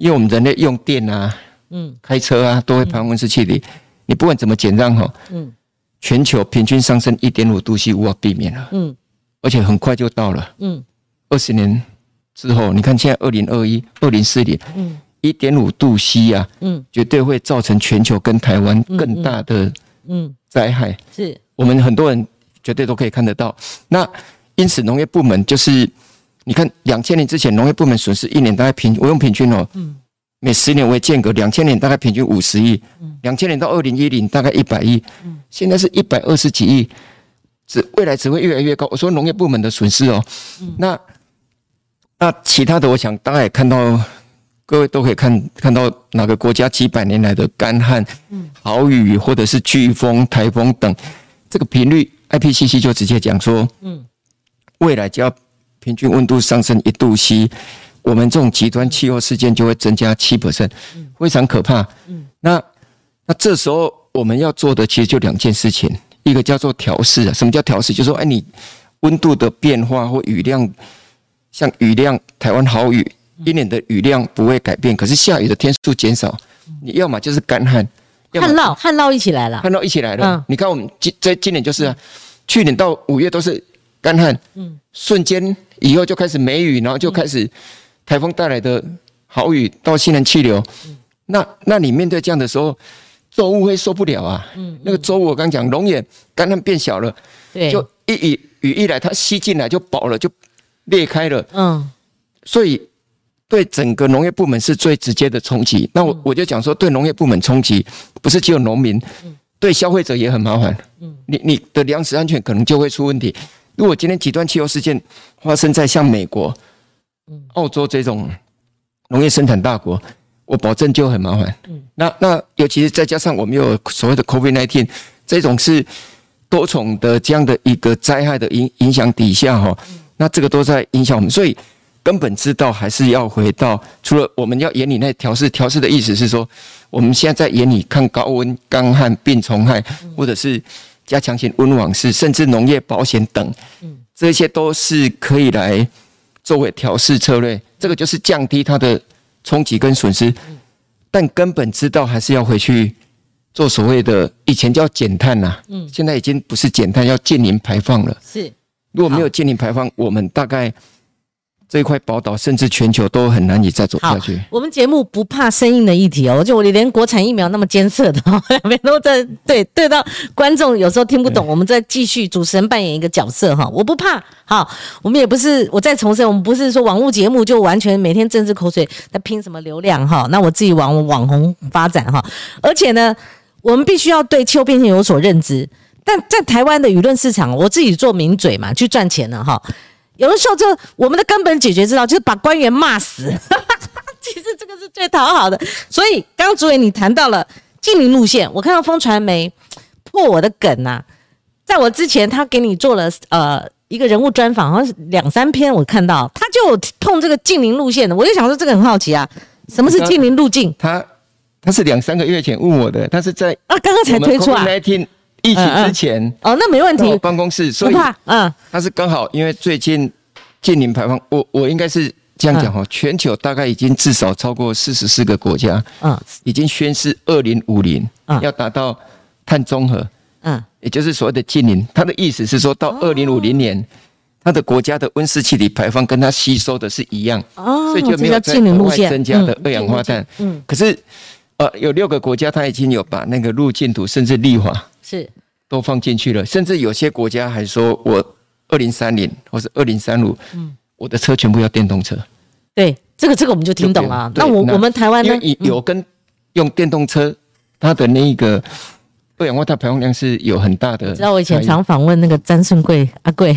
因为我们人类用电啊，嗯，开车啊，都会排温室气体。你不管怎么减让哈，嗯，全球平均上升一点五度 C 无法避免了，嗯，而且很快就到了，嗯，二十年之后，你看现在二零二一、二零四零，嗯，一点五度 C 啊，嗯，绝对会造成全球跟台湾更大的，嗯，灾害。是我们很多人绝对都可以看得到。那因此农业部门就是。你看，两千年之前农业部门损失一年大概平，我用平均哦，每十年为间隔，两千年大概平均五十亿，两千年到二零一零大概一百亿，现在是一百二十几亿，只未来只会越来越高。我说农业部门的损失哦，那那其他的，我想大家也看到，各位都可以看看到哪个国家几百年来的干旱、豪雨或者是飓风、台风等，这个频率，IPCC 就直接讲说，嗯，未来就要。平均温度上升一度 C，我们这种极端气候事件就会增加七 percent，非常可怕。嗯，那那这时候我们要做的其实就两件事情，一个叫做调试啊。什么叫调试？就是说，哎，你温度的变化或雨量，像雨量，台湾好雨，今年的雨量不会改变，可是下雨的天数减少，你要么就是干旱，旱涝，旱涝一起来了，旱涝一起来了。你看我们今在今年就是啊，去年到五月都是干旱，嗯，瞬间。以后就开始梅雨，然后就开始台风带来的好雨到西南气流。那那你面对这样的时候，作物会受不了啊。嗯，那个作物我刚讲，龙眼干旱变小了，对，就一雨雨一来，它吸进来就饱了，就裂开了。嗯，所以对整个农业部门是最直接的冲击。那我我就讲说，对农业部门冲击不是只有农民，对消费者也很麻烦。嗯，你你的粮食安全可能就会出问题。如果今天极端气候事件发生在像美国、澳洲这种农业生产大国，我保证就很麻烦。那那尤其是再加上我们有所谓的 COVID-19 这种是多重的这样的一个灾害的影影响底下哈，那这个都在影响我们，所以根本知道还是要回到除了我们要眼里那调试调试的意思是说，我们现在在眼里看高温、干旱、病虫害，或者是。加强型温网式，甚至农业保险等，嗯，这些都是可以来作为调试策略。这个就是降低它的冲击跟损失，但根本知道还是要回去做所谓的以前叫减碳呐，嗯，现在已经不是减碳，要近零排放了。是，如果没有近零排放，我们大概。这一块宝岛，甚至全球都很难以再走下去。我们节目不怕生硬的议题哦，就我连国产疫苗那么艰涩的，[LAUGHS] 两边都在对对到观众有时候听不懂，我们再继续主持人扮演一个角色哈，我不怕。好，我们也不是我再重申，我们不是说网络节目就完全每天政治口水在拼什么流量哈，那我自己往网红发展哈。而且呢，我们必须要对气候变迁有所认知，但在台湾的舆论市场，我自己做名嘴嘛，去赚钱了哈。有的时候，就我们的根本解决之道就是把官员骂死。[LAUGHS] 其实这个是最讨好的。所以刚刚主委你谈到了近邻路线，我看到风传媒破我的梗呐，在我之前他给你做了呃一个人物专访，好像是两三篇，我看到他就碰这个近邻路线的，我就想说这个很好奇啊，什么是近邻路径？他他是两三个月前问我的，他是在啊刚刚才推出啊。疫情之前哦，那没问题。办公室，所以嗯，他是刚好因为最近近零排放，我我应该是这样讲哈，全球大概已经至少超过四十四个国家，嗯，已经宣誓二零五零要达到碳中和，嗯，也就是所谓的近零。他的意思是说到二零五零年，他的国家的温室气体排放跟他吸收的是一样，哦，所以就没有再额外增加的二氧化碳。嗯，可是呃，有六个国家它已经有把那个路径图甚至立法。是，都放进去了，甚至有些国家还说，我二零三零或是二零三五，嗯，我的车全部要电动车。对，这个这个我们就听懂了。那我我们台湾呢？因为有跟用电动车，它的那个二氧化碳排放量是有很大的。知道我以前常访问那个张顺贵阿贵。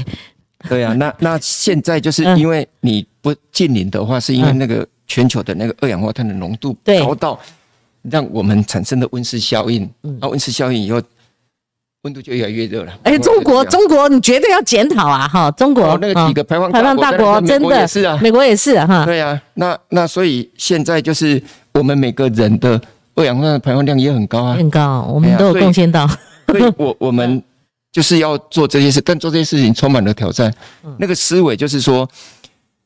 对啊，那 [LAUGHS] 那现在就是因为你不近邻的话，是因为那个全球的那个二氧化碳的浓度高到让我们产生的温室效应。那温室效应以后。温度就越来越热了。哎，中国，中国，你绝对要检讨啊！哈，中国那个几个排放排放大国，真的是啊，美国也是哈。对啊，那那所以现在就是我们每个人的二氧化碳排放量也很高啊，很高，我们都有贡献到。所以我我们 [LAUGHS] 就是要做这些事，但做这些事情充满了挑战。那个思维就是说，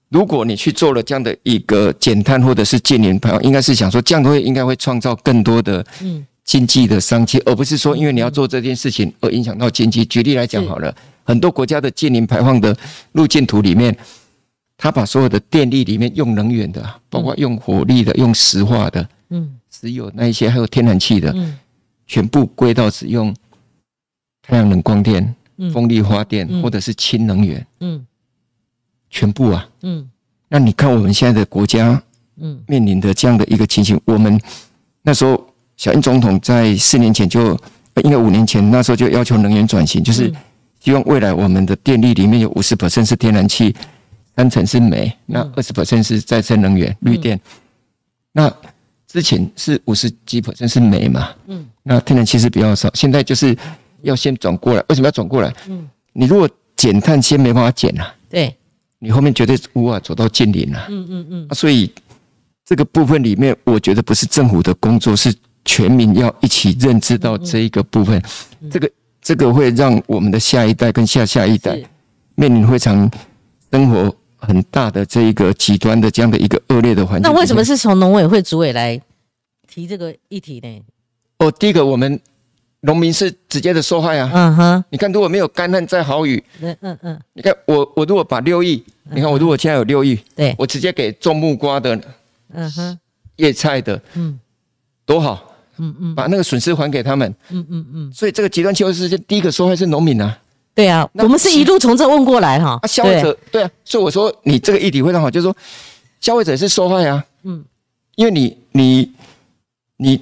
如果你去做了这样的一个减碳或者是减年排放，应该是想说这样会应该会创造更多的嗯。经济的商机，而不是说因为你要做这件事情而影响到经济。举例来讲好了，很多国家的近零排放的路径图里面，他把所有的电力里面用能源的，包括用火力的、用石化的、嗯，石油那一些，还有天然气的，嗯，全部归到只用太阳能光电、风力发电或者是氢能源，嗯，全部啊，嗯，那你看我们现在的国家，嗯，面临的这样的一个情形，我们那时候。小英总统在四年前就，应该五年前那时候就要求能源转型，就是希望未来我们的电力里面有五十是天然气，三成是煤，那二十是再生能源绿电。那之前是五十几是煤嘛，嗯，那天然气是比较少，现在就是要先转过来。为什么要转过来？嗯，你如果减碳先没办法减啊，对，你后面绝对无法走到近邻啊。嗯嗯嗯。所以这个部分里面，我觉得不是政府的工作是。全民要一起认知到这一个部分，这个这个会让我们的下一代跟下下一代面临非常生活很大的这一个极端的这样的一个恶劣的环境。那为什么是从农委会主委来提这个议题呢？哦，第一个我们农民是直接的受害啊。嗯哼，你看如果没有干旱再好雨，嗯嗯嗯，你看我我如果把六亿，你看我如果现在有六亿，对我直接给种木瓜的，嗯哼，叶菜的，嗯，多好。嗯嗯，把那个损失还给他们。嗯嗯嗯，所以这个极端气候事件第一个受害是农民啊。对啊，我们是一路从这问过来哈。啊，消费者对啊，所以我说你这个议题非常好，就是说消费者是受害啊。嗯，因为你你你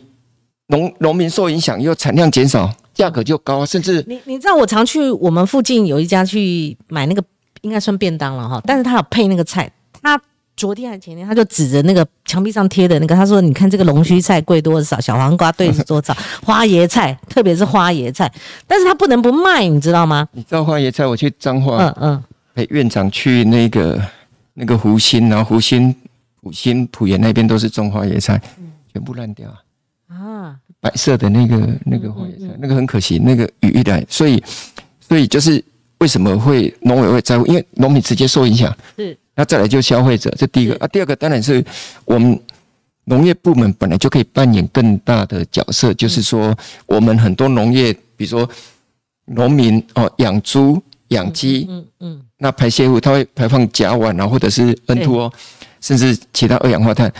农农民受影响，又产量减少，价格就高，甚至你你知道我常去我们附近有一家去买那个应该算便当了哈，但是他有配那个菜，他。昨天还前天，他就指着那个墙壁上贴的那个，他说：“你看这个龙须菜贵多少？小黄瓜对多少？[LAUGHS] 花椰菜，特别是花椰菜，但是他不能不卖，你知道吗？你知道花椰菜，我去彰化，嗯嗯，陪院长去那个那个湖心，然后湖心、湖心、浦盐那边都是种花椰菜，全部烂掉啊！白色的那个那个花椰菜，那个很可惜，那个雨一来，所以所以就是为什么会农委会在乎？因为农民直接受影响，是。那再来就消费者，这第一个啊，第二个当然是我们农业部门本来就可以扮演更大的角色，就是说我们很多农业，比如说农民哦养猪、养鸡，嗯嗯，那排泄物它会排放甲烷啊，或者是 N2O，甚至其他二氧化碳，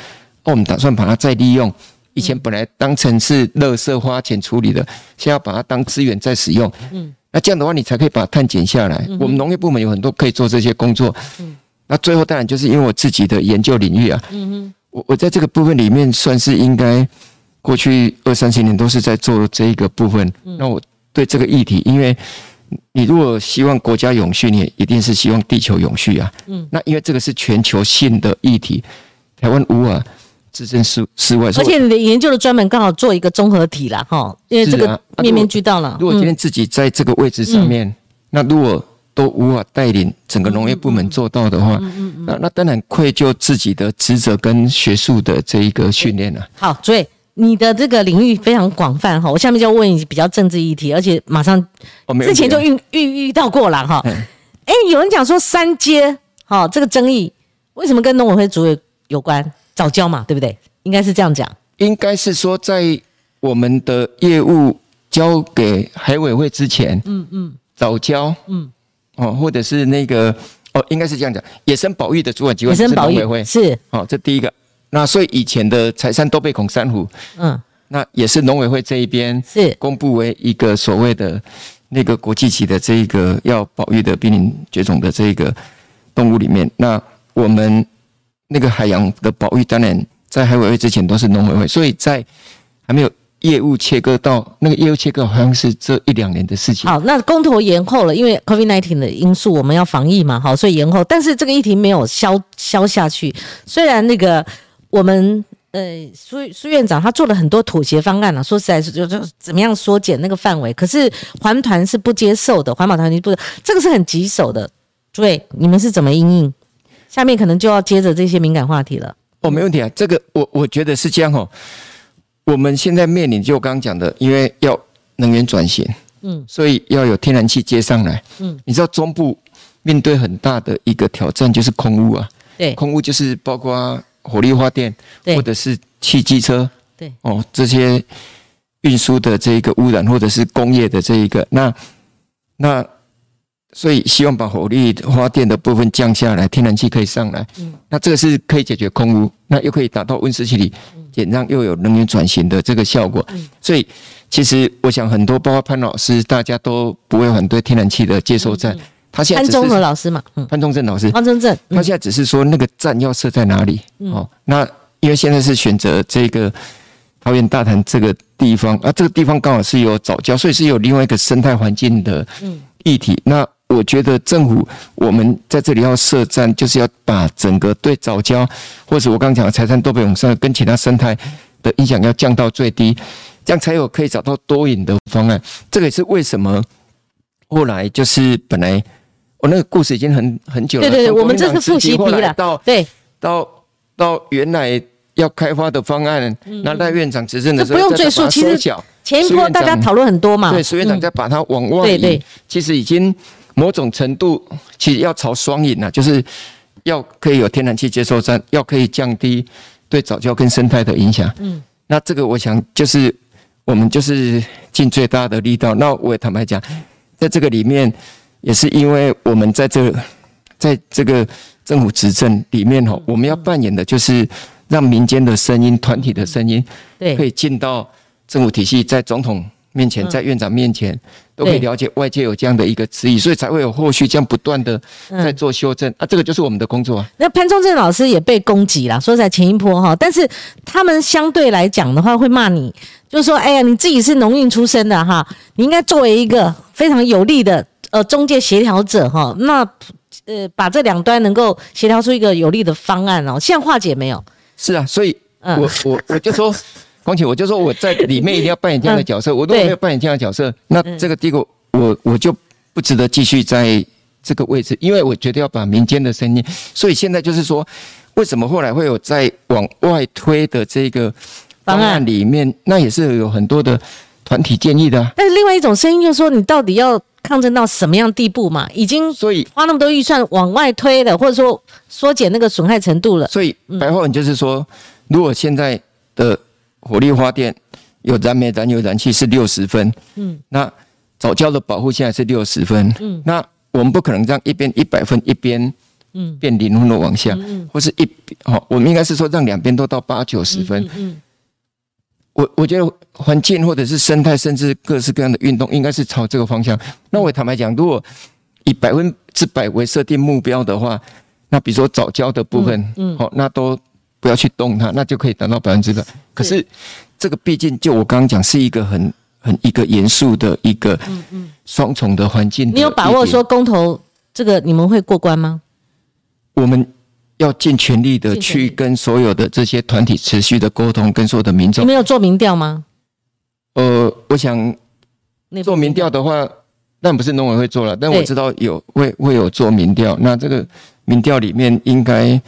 那我们打算把它再利用。以前本来当成是垃圾花钱处理的，现在要把它当资源再使用。嗯，那这样的话你才可以把碳减下来。我们农业部门有很多可以做这些工作。嗯。那最后当然就是因为我自己的研究领域啊，我我在这个部分里面算是应该过去二三十年都是在做这一个部分。那我对这个议题，因为你如果希望国家永续，你一定是希望地球永续啊。嗯，那因为这个是全球性的议题，台湾无啊，置身事事外。而且你的研究的专门刚好做一个综合体了哈，因为这个面面俱到了。如果今天自己在这个位置上面，那如果都无法带领整个农业部门做到的话，那那当然愧疚自己的职责跟学术的这一个训练了。好，所以你的这个领域非常广泛哈。我下面就要问你比较政治议题，而且马上之前就遇遇遇到过了哈。哎，有人讲说三阶，哈，这个争议为什么跟农委会主委有关？早教嘛，对不对？应该是这样讲。应该是说，在我们的业务交给海委会之前，嗯嗯，早教，嗯，哦，或者是那个，哦，应该是这样讲，野生保育的主管机关是农委会，是，哦，这第一个。那所以以前的财山都被孔珊瑚，嗯，那也是农委会这一边是公布为一个所谓的。那个国际级的这一个要保育的濒临绝种的这一个动物里面，那我们那个海洋的保育，当然在海委会之前都是农委会，所以在还没有业务切割到那个业务切割，好像是这一两年的事情。好，那公投延后了，因为 COVID-19 的因素，我们要防疫嘛，好，所以延后。但是这个议题没有消消下去，虽然那个我们。呃，苏苏院长他做了很多妥协方案了，说实在是就就怎么样缩减那个范围，可是环团是不接受的，环保团体不，这个是很棘手的。诸位，你们是怎么应应？下面可能就要接着这些敏感话题了。哦，没问题啊，这个我我觉得是这样哦。我们现在面临就我刚刚讲的，因为要能源转型，嗯，所以要有天然气接上来，嗯，你知道中部面对很大的一个挑战就是空污啊，对，空污就是包括。火力发电，或者是汽机车，对。哦，这些运输的这一个污染，或者是工业的这一个，那那所以希望把火力发电的部分降下来，天然气可以上来，嗯，那这个是可以解决空污，那又可以达到温室气体减让，又有能源转型的这个效果，嗯，所以其实我想很多，包括潘老师，大家都不会反对天然气的接收站。他现在潘中和老师嘛，潘中正老师，潘中正，他现在只是说那个站要设在哪里。哦。那因为现在是选择这个桃园大潭这个地方啊，这个地方刚好是有早教，所以是有另外一个生态环境的议题。那我觉得政府我们在这里要设站，就是要把整个对早教，或者我刚刚讲的财产多倍永生跟其他生态的影响要降到最低，这样才有可以找到多赢的方案。这个也是为什么后来就是本来。我那个故事已经很很久了。对对对，我们这是复习题了。到对，到到原来要开发的方案，那赖院长执政的时候，不用赘述。其实前一波大家讨论很多嘛。对，苏院长在把它往外移。其实已经某种程度，其实要朝双赢啊，就是要可以有天然气接收站，要可以降低对早教跟生态的影响。嗯，那这个我想就是我们就是尽最大的力道。那我也坦白讲，在这个里面。也是因为我们在这，在这个政府执政里面哈，我们要扮演的就是让民间的声音、团体的声音，对，可以进到政府体系，在总统面前、在院长面前，都可以了解外界有这样的一个质疑，所以才会有后续这样不断的在做修正啊。这个就是我们的工作啊。那潘忠正老师也被攻击了，说在前一波哈，但是他们相对来讲的话，会骂你，就是说，哎呀，你自己是农运出身的哈，你应该作为一个非常有力的。呃，中介协调者哈，那呃，把这两端能够协调出一个有利的方案哦，现在化解没有？是啊，所以我我我就说，光姐，我就说我在里面一定要扮演这样的角色，[LAUGHS] 我如果没有扮演这样的角色，那这个第一个我我就不值得继续在这个位置，因为我觉得要把民间的声音，所以现在就是说，为什么后来会有在往外推的这个方案里面，那也是有很多的团体建议的，但是另外一种声音就是说，你到底要。抗争到什么样地步嘛？已经所以花那么多预算往外推了，或者说缩减那个损害程度了。所以白话文就是说，如果现在的火力发电有燃煤、燃油、燃气是六十分，嗯，那早教的保护现在是六十分，嗯，那我们不可能让一边一百分，一边嗯。变零分的往下，嗯，或是一好，我们应该是说让两边都到八九十分，嗯。我我觉得环境或者是生态，甚至各式各样的运动，应该是朝这个方向。那我坦白讲，如果以百分之百为设定目标的话，那比如说早教的部分，嗯，好，那都不要去动它，那就可以达到百分之百。可是这个毕竟就我刚刚讲，是一个很很一个严肃的一个嗯嗯双重的环境。你有把握说公投这个你们会过关吗？我们要尽全力的去跟所有的这些团体持续的沟通，跟所有的民众。你们有做民调吗？呃，我想做民调的话，但不是农委会做了，但我知道有会会有做民调。那这个民调里面应该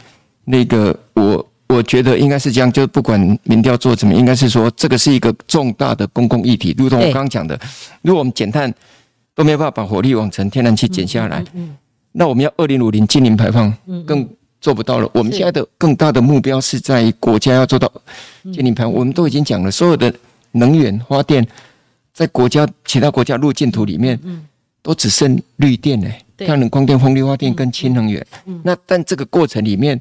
那个我我觉得应该是这样，就不管民调做怎么，应该是说这个是一个重大的公共议题。如同我刚刚讲的，如果我们减碳都没有办法把火力往成天然气减下来，那我们要二零五零净零排放更。做不到了。我们现在的更大的目标是在国家要做到净零排放。我们都已经讲了，所有的能源发电在国家其他国家路径图里面，都只剩绿电嘞，太阳能、光电、风力发电跟氢能源。那但这个过程里面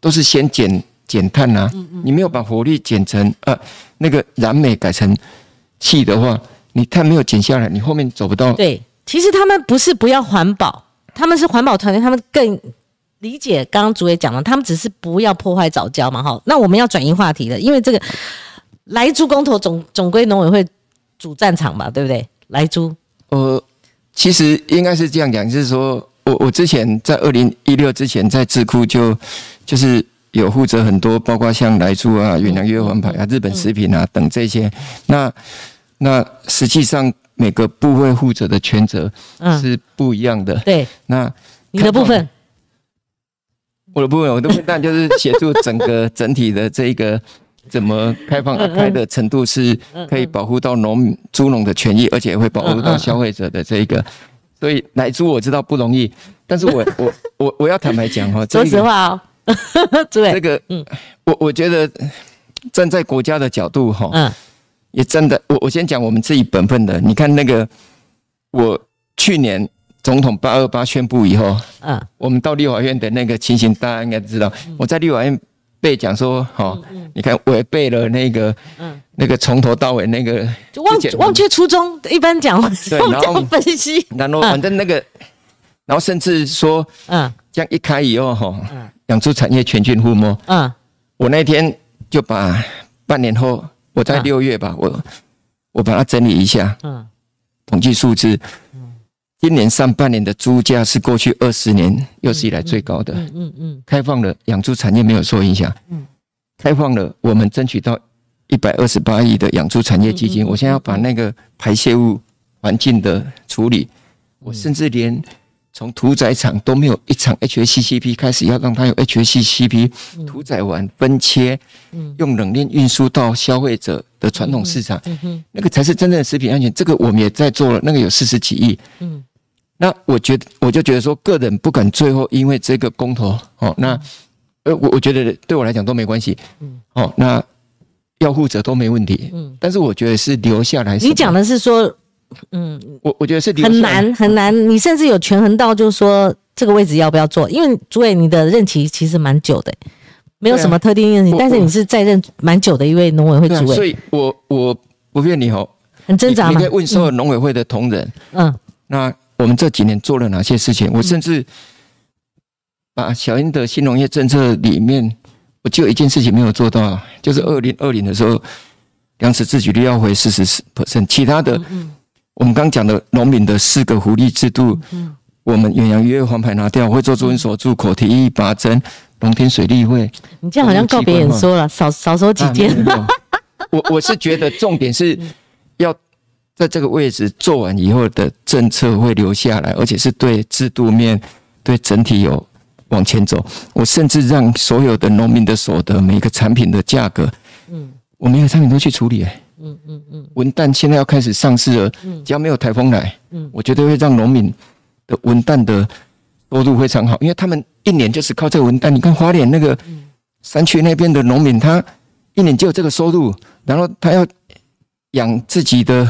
都是先减减碳啊。你没有把火力减成呃那个燃煤改成气的话，你碳没有减下来，你后面走不到。对，其实他们不是不要环保，他们是环保团队，他们更。理解刚刚主委讲了，他们只是不要破坏早教嘛，哈。那我们要转移话题了，因为这个来猪公投总总归农委会主战场吧，对不对？来猪，呃，其实应该是这样讲，就是说我我之前在二零一六之前在智库就就是有负责很多，包括像来猪啊、远洋月环牌啊、日本食品啊等这些。那那实际上每个部位负责的权责是不一样的。对，那你的部分。我的部分，我的部分就是协助整个 [LAUGHS] 整体的这个怎么开放开的程度，是可以保护到农猪农的权益，而且会保护到消费者的这个。所以奶猪我知道不容易，但是我我我我要坦白讲哈，[LAUGHS] 说实话哦，[LAUGHS] 对。这个，嗯，我我觉得站在国家的角度哈，嗯，也真的，我我先讲我们自己本分的，你看那个我去年。总统八二八宣布以后，嗯，我们到立法院的那个情形，大家应该知道。我在立法院被讲说，哈，你看违背了那个，嗯，那个从头到尾那个，就忘忘却初衷。一般讲，对，然后分析，然后反正那个，然后甚至说，嗯，这样一开以后，哈，养猪产业全军覆没。嗯，我那天就把半年后，我在六月吧，我我把它整理一下，嗯，统计数字。今年上半年的猪价是过去二十年有史以来最高的。嗯嗯嗯。开放了养猪产业没有受影响。嗯。开放了，我们争取到一百二十八亿的养猪产业基金。我现在要把那个排泄物环境的处理，我甚至连从屠宰场都没有一场 HACCP 开始，要让它有 HACCP 屠宰完分切，用冷链运输到消费者的传统市场。嗯那个才是真正的食品安全。这个我们也在做了，那个有四十几亿。嗯。那我觉得，我就觉得说，个人不敢最后因为这个公投哦，那呃，我我觉得对我来讲都没关系，嗯，哦，那要负责都没问题，嗯，但是我觉得是留下来。你讲的是说，嗯，我我觉得是很难很难，你甚至有权衡到，就是说这个位置要不要做？因为主委你的任期其实蛮久的，没有什么特定任期，但是你是在任蛮久的一位农委会主委，所以我我不骗你哦，很挣扎嘛？你可以问所有农委会的同仁，嗯，那。我们这几年做了哪些事情？我甚至把小英的新农业政策里面，我就有一件事情没有做到，就是二零二零的时候，粮食自给率要回四十四 percent。其他的，我们刚讲的农民的四个福利制度，我们远洋渔业黄牌拿掉，会做猪瘟所住口提议拔针，农田水利会。你这样好像告别演说了，少少说几件。我我是觉得重点是要。在这个位置做完以后的政策会留下来，而且是对制度面、对整体有往前走。我甚至让所有的农民的所得、每一个产品的价格，嗯，我每个产品都去处理。哎，嗯嗯嗯，文旦现在要开始上市了，嗯，只要没有台风来，嗯，我觉得会让农民的文旦的收入非常好，因为他们一年就是靠这个文旦。你看花莲那个山区那边的农民，他一年就有这个收入，然后他要养自己的。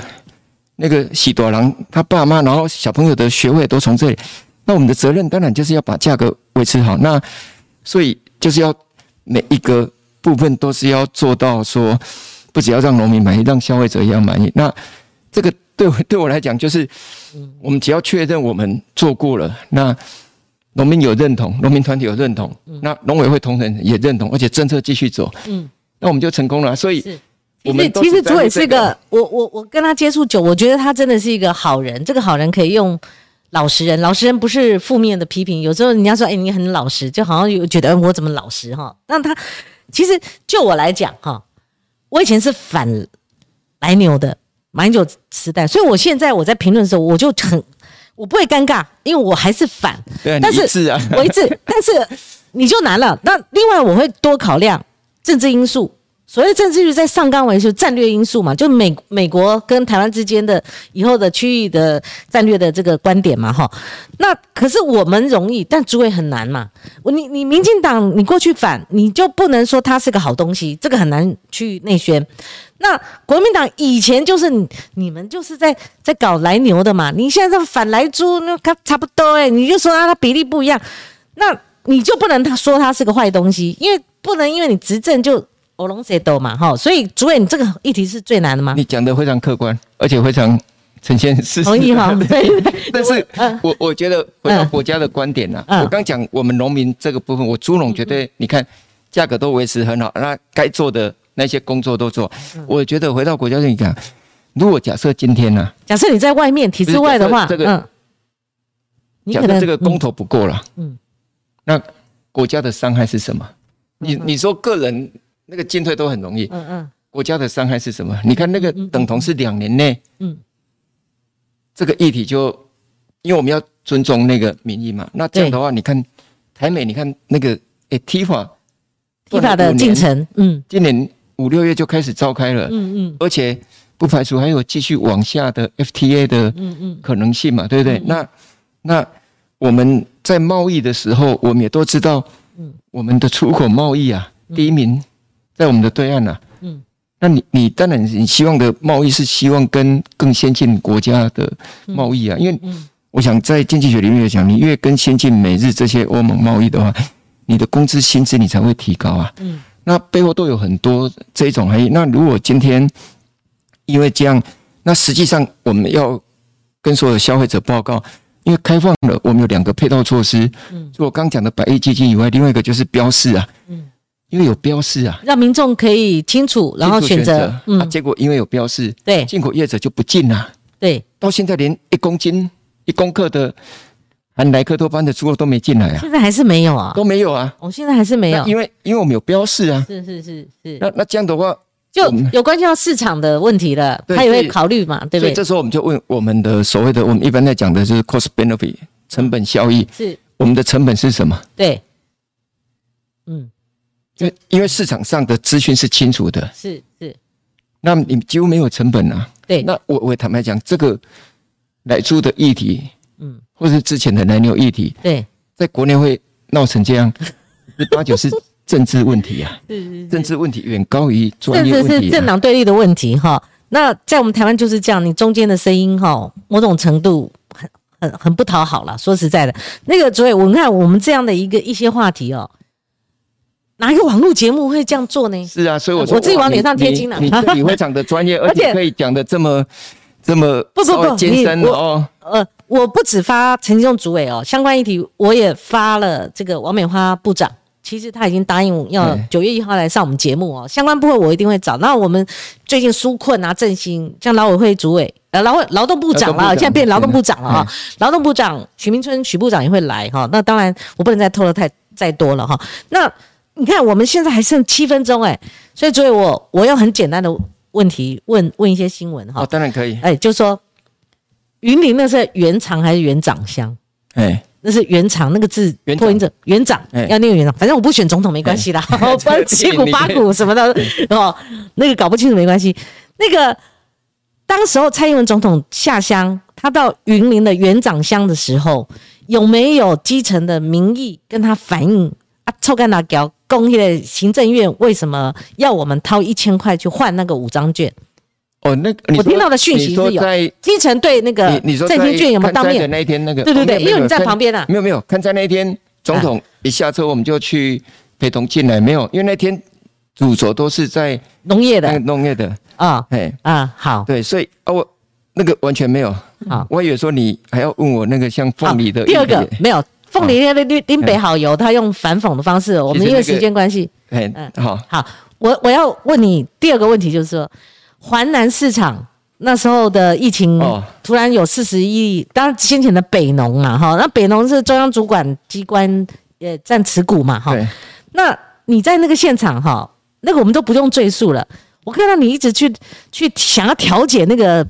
那个喜多郎他爸妈，然后小朋友的学费都从这里。那我们的责任当然就是要把价格维持好。那所以就是要每一个部分都是要做到说，不只要让农民满意，让消费者也要满意。那这个对对我来讲，就是我们只要确认我们做过了，那农民有认同，农民团体有认同，那农委会同仁也认同，而且政策继续走，嗯，那我们就成功了。所以。其实，其实主委是个我我我跟他接触久，我觉得他真的是一个好人。这个好人可以用老实人，老实人不是负面的批评。有时候人家说，哎，你很老实，就好像有觉得我怎么老实哈？那他其实就我来讲哈，我以前是反来牛的马英九时代，所以我现在我在评论的时候，我就很我不会尴尬，因为我还是反。对，但是啊，我一致，但是你就难了。那另外我会多考量政治因素。所谓政治就是在上纲为是战略因素嘛，就美美国跟台湾之间的以后的区域的战略的这个观点嘛，哈。那可是我们容易，但诸位很难嘛。你你民进党你过去反，你就不能说它是个好东西，这个很难去内宣。那国民党以前就是你们就是在在搞来牛的嘛，你现在反来猪那它差不多哎，你就说啊它比例不一样，那你就不能他说它是个坏东西，因为不能因为你执政就。欧龙谁斗嘛哈，所以主委，你这个议题是最难的吗？你讲的非常客观，而且非常呈现事实。同意哈，对。[LAUGHS] 但是，我我觉得回到国家的观点呢，我刚讲我们农民这个部分，我猪农绝对你看价格都维持很好，那该做的那些工作都做。我觉得回到国家你讲，如果假设今天呢，假设你在外面体制外的话，这个，假设这个公投不过了，嗯，那国家的伤害是什么？你你说个人。那个进退都很容易。嗯嗯。国家的伤害是什么？你看那个等同是两年内，嗯，这个议题就，因为我们要尊重那个民意嘛。那这样的话，你看台美，你看那个诶，T 法，T 法的进程，嗯，今年五六月就开始召开了，嗯嗯，而且不排除还有继续往下的 FTA 的，嗯嗯，可能性嘛，对不对？那那我们在贸易的时候，我们也都知道，嗯，我们的出口贸易啊，第一名。在我们的对岸啊，嗯，那你你当然你希望的贸易是希望跟更先进国家的贸易啊，因为我想在经济学领域讲，你越跟先进美日这些欧盟贸易的话，你的工资薪资你才会提高啊，嗯，那背后都有很多这种含义。那如果今天因为这样，那实际上我们要跟所有消费者报告，因为开放了，我们有两个配套措施，嗯，除我刚讲的百亿基金以外，另外一个就是标示啊，嗯。因为有标示啊，让民众可以清楚，然后选择。嗯，结果因为有标示，对进口业者就不进了。对，到现在连一公斤一公克的含莱克多巴的猪肉都没进来啊。现在还是没有啊，都没有啊。我现在还是没有，因为因为我们有标示啊。是是是是。那那这样的话，就有关系到市场的问题了，他也会考虑嘛，对不对？所以这时候我们就问我们的所谓的，我们一般在讲的是 cost benefit 成本效益，是我们的成本是什么？对，嗯。因为因为市场上的资讯是清楚的，是是，那你几乎没有成本啊。对，那我我坦白讲，这个奶猪的议题，嗯，或是之前的奶牛议题，对，在国内会闹成这样，[LAUGHS] 八九是政治问题啊，是是，政治问题远高于专业问题，是政党对立的问题哈。那在我们台湾就是这样，你中间的声音哈，某种程度很很很不讨好了。说实在的，那个所以我看我们这样的一个一些话题哦。哪一个网络节目会这样做呢？是啊，所以我说我自己往脸上贴金了。你你非常的专业，[LAUGHS] 而且可以讲的这么这么不不不艰深哦。呃，我不止发陈金忠主委哦，相关议题我也发了这个王美花部长。其实他已经答应要九月一号来上我们节目哦，相关部分我一定会找。那我们最近纾困啊、振兴，像劳委会主委呃劳劳动部长了，现在变劳动部长了哈。劳动部长许明春许部长也会来哈。那当然我不能再透露太再多了哈。那你看，我们现在还剩七分钟哎，所以所以我我用很简单的问题问问一些新闻哈。哦，当然可以。哎，就说云林那是原厂还是原长乡？哎，那是原厂那个字破音者原长要念原长，反正我不选总统没关系啦，[LAUGHS] 七股八股什么的哦，那个搞不清楚没关系。那个当时候蔡英文总统下乡，他到云林的原长乡的时候，有没有基层的民意跟他反映？啊，臭干辣椒，公益的行政院为什么要我们掏一千块去换那个五张券？哦，那我听到的讯息是有基层对那个这些券有没有当面的那一天那个？对对对，因为你在旁边啊。没有没有，看在那一天总统一下车，我们就去陪同进来。没有，因为那天主轴都是在农业的，农业的啊，哎啊，好，对，所以啊，我那个完全没有。啊，我以为说你还要问我那个像凤梨的。第二个没有。凤梨那个林北好油，他用反讽的方式。我们因为时间关系，嗯，好，好，我我要问你第二个问题，就是说，环南市场那时候的疫情突然有四十亿，当然先前的北农嘛，哈，那北农是中央主管机关也占持股嘛，哈。那你在那个现场哈，那个我们都不用赘述了。我看到你一直去去想要调解那个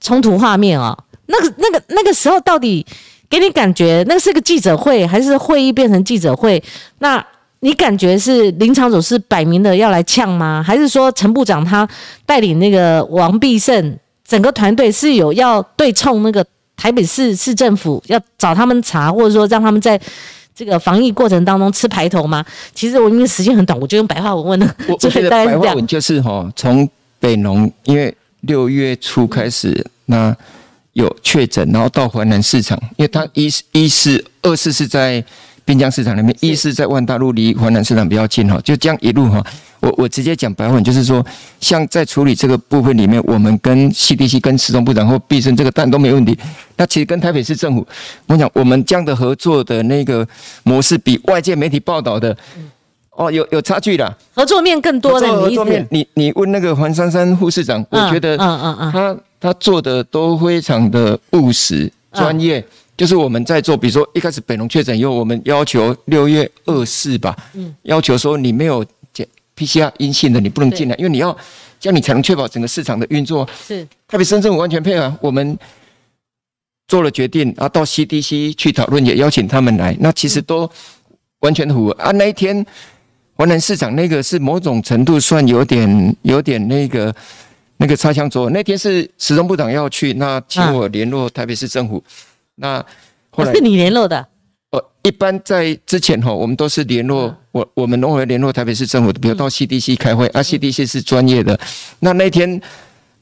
冲突画面啊，那个那个那个时候到底给你感觉，那是个记者会还是会议变成记者会？那你感觉是林长总是摆明的要来呛吗？还是说陈部长他带领那个王必胜整个团队是有要对冲那个台北市市政府，要找他们查，或者说让他们在？这个防疫过程当中吃排头吗？其实我因为时间很短，我就用白话文问了。[LAUGHS] 我觉得白话文就是哈，从北农因为六月初开始，那有确诊，然后到华南市场，因为他一一是二是是在滨江市场那边，一是在万大路离华南市场比较近哈，就这样一路哈。我我直接讲白话，就是说，像在处理这个部分里面，我们跟 CDC、跟市中部长或必胜这个蛋都没问题。那其实跟台北市政府，我讲我们这样的合作的那个模式，比外界媒体报道的，哦，有有差距的。合作面更多的，合作面，你你问那个黄珊珊护士长，我觉得，嗯嗯嗯，他他做的都非常的务实、专业。就是我们在做，比如说一开始北农确诊以后，我们要求六月二四吧，嗯，要求说你没有。PCR 阴性的你不能进来，因为你要这样你才能确保整个市场的运作。是，特别深圳完全配合，我们做了决定，然后到 CDC 去讨论，也邀请他们来。那其实都完全符合啊。那一天华南市场那个是某种程度算有点有点那个那个擦枪走火。那天是时钟部长要去，那请我联络台北市政府。那后来是 [LAUGHS] 你联络的。呃，一般在之前哈，我们都是联络我，我们都会联络台北市政府的，比如到 CDC 开会，啊，CDC 是专业的。那那天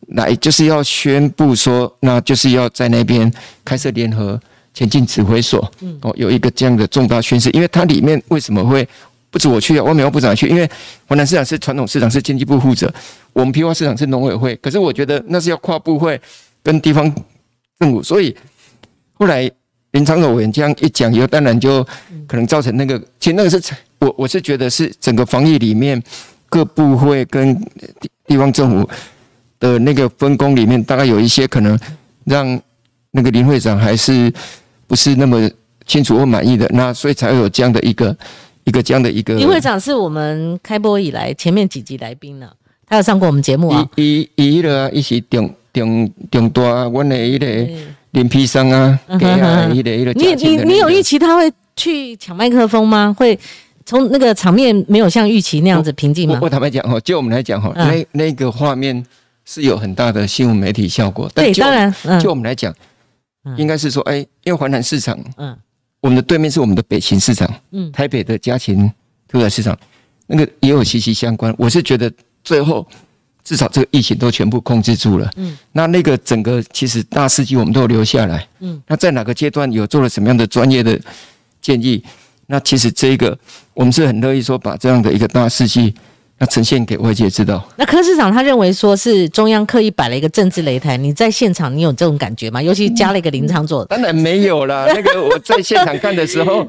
来就是要宣布说，那就是要在那边开设联合前进指挥所，哦，有一个这样的重大宣誓。因为它里面为什么会不止我去啊？外面部长去，因为华南市场是传统市场，是经济部负责，我们批发市场是农委会。可是我觉得那是要跨部会跟地方政府，所以后来。林长委员这样一讲以后，当然就可能造成那个，其实那个是我我是觉得是整个防疫里面各部会跟地地方政府的那个分工里面，大概有一些可能让那个林会长还是不是那么清楚或满意的，那所以才会有这样的一个一个这样的一个。林会长是我们开播以来前面几集来宾呢，他有上过我们节目啊。一一了，一起顶顶顶大，我的一个。脸皮伤啊，给啊，一点一个。你你你有预期他会去抢麦克风吗？会从那个场面没有像预期那样子平静吗？我坦白讲哈，就我们来讲哈，那那个画面是有很大的新闻媒体效果。对，当然，就我们来讲，应该是说，哎，因为环南市场，嗯，我们的对面是我们的北秦市场，嗯，台北的嘉勤屠宰市场，那个也有息息相关。我是觉得最后。至少这个疫情都全部控制住了。嗯，那那个整个其实大司机我们都留下来。嗯，那在哪个阶段有做了什么样的专业的建议？那其实这个我们是很乐意说把这样的一个大事迹要呈现给外界知道。那柯市长他认为说是中央刻意摆了一个政治擂台，你在现场你有这种感觉吗？尤其加了一个林昌佐，当然没有啦。那个我在现场看的时候，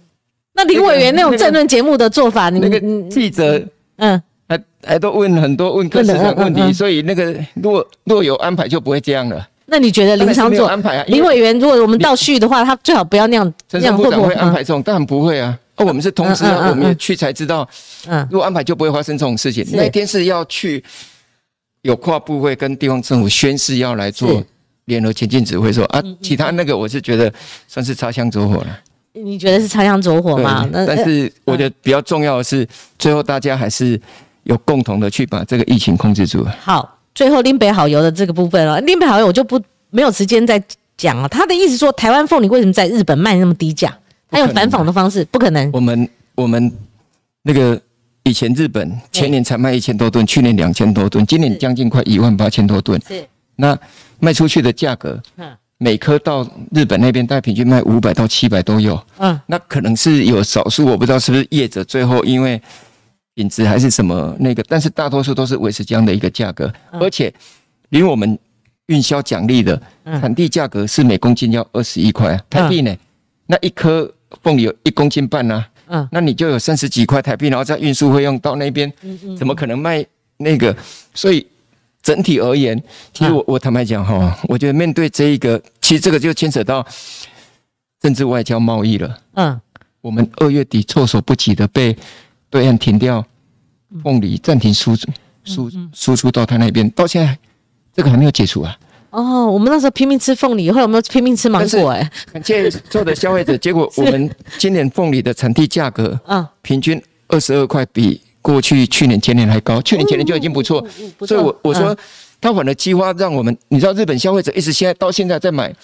[LAUGHS] 那林委员那种政论节目的做法，那个记者嗯。还还都问很多问柯市长问题，所以那个若若有安排就不会这样了。那你觉得林长做安排啊？林委员，如果我们倒叙的话，他最好不要那样。陈部长会安排这种，当然不会啊。哦，我们是通知，我们也去才知道。嗯，如果安排就不会发生这种事情。那天是要去有跨部会跟地方政府宣誓要来做联合前进指挥所啊。其他那个我是觉得算是擦枪走火了。你觉得是擦枪走火吗？但是我觉得比较重要的是，最后大家还是。有共同的去把这个疫情控制住。好，最后林北好油的这个部分了，林北好油我就不没有时间再讲了。他的意思说，台湾凤梨为什么在日本卖那么低价？他用反讽的方式，不可能。我们我们那个以前日本前年才卖一千多吨，去年两千多吨，今年将近快一万八千多吨。是。那卖出去的价格，嗯，每颗到日本那边大概平均卖五百到七百都有。嗯。那可能是有少数，我不知道是不是业者最后因为。品质还是什么那个，但是大多数都是维持这样的一个价格，而且因为我们运销奖励的产地价格是每公斤要二十一块台币呢，那一颗凤梨有一公斤半呢，嗯，那你就有三十几块台币，然后再运输费用到那边，怎么可能卖那个？所以整体而言，其实我我坦白讲哈，我觉得面对这一个，其实这个就牵扯到政治外交贸易了。嗯，我们二月底措手不及的被对岸停掉凤梨，暂停输输输出到他那边，到现在这个还没有解除啊。哦，我们那时候拼命吃凤梨，后来我们拼命吃芒果，哎，感谢所有的消费者。结果我们今年凤梨的产地价格，嗯，平均二十二块，比过去去年前年还高。去年前年就已经不错，所以我我说，他反而激发让我们，你知道日本消费者一直现在到现在在买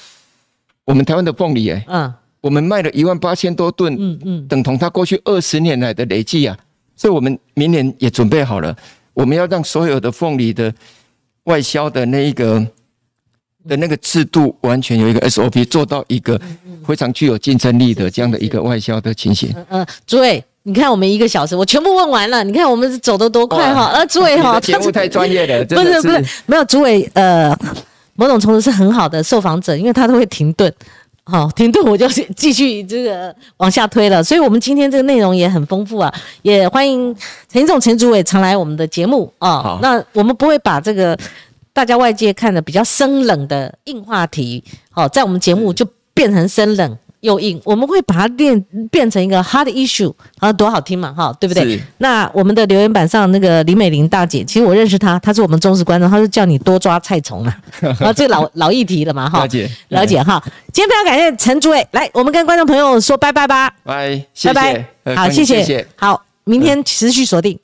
我们台湾的凤梨，哎，嗯，我们卖了一万八千多吨，嗯嗯，等同他过去二十年来的累计啊。所以我们明年也准备好了，我们要让所有的凤梨的外销的那一个。的那个制度完全有一个 SOP，做到一个非常具有竞争力的这样的一个外销的情形。嗯，诸位，你看我们一个小时，我全部问完了。你看我们走得多快哈！呃，诸位哈，[LAUGHS] 节目太专业了，[LAUGHS] 不是不是，没有诸位呃，某种程度是很好的受访者，因为他都会停顿，好停顿我就继续这个往下推了。所以我们今天这个内容也很丰富啊，也欢迎陈总陈主委常来我们的节目啊。那我们不会把这个。大家外界看的比较生冷的硬话题，哦，在我们节目就变成生冷又硬。我们会把它变变成一个 hard issue，啊，多好听嘛，哈，对不对？那我们的留言板上那个李美玲大姐，其实我认识她，她是我们忠实观众，她是叫你多抓菜虫啊，[LAUGHS] 啊，这老老议题了嘛，哈，了解。了解哈。今天非常感谢陈主委来，我们跟观众朋友说拜拜吧，拜拜拜，好，谢谢，好，明天持续锁定。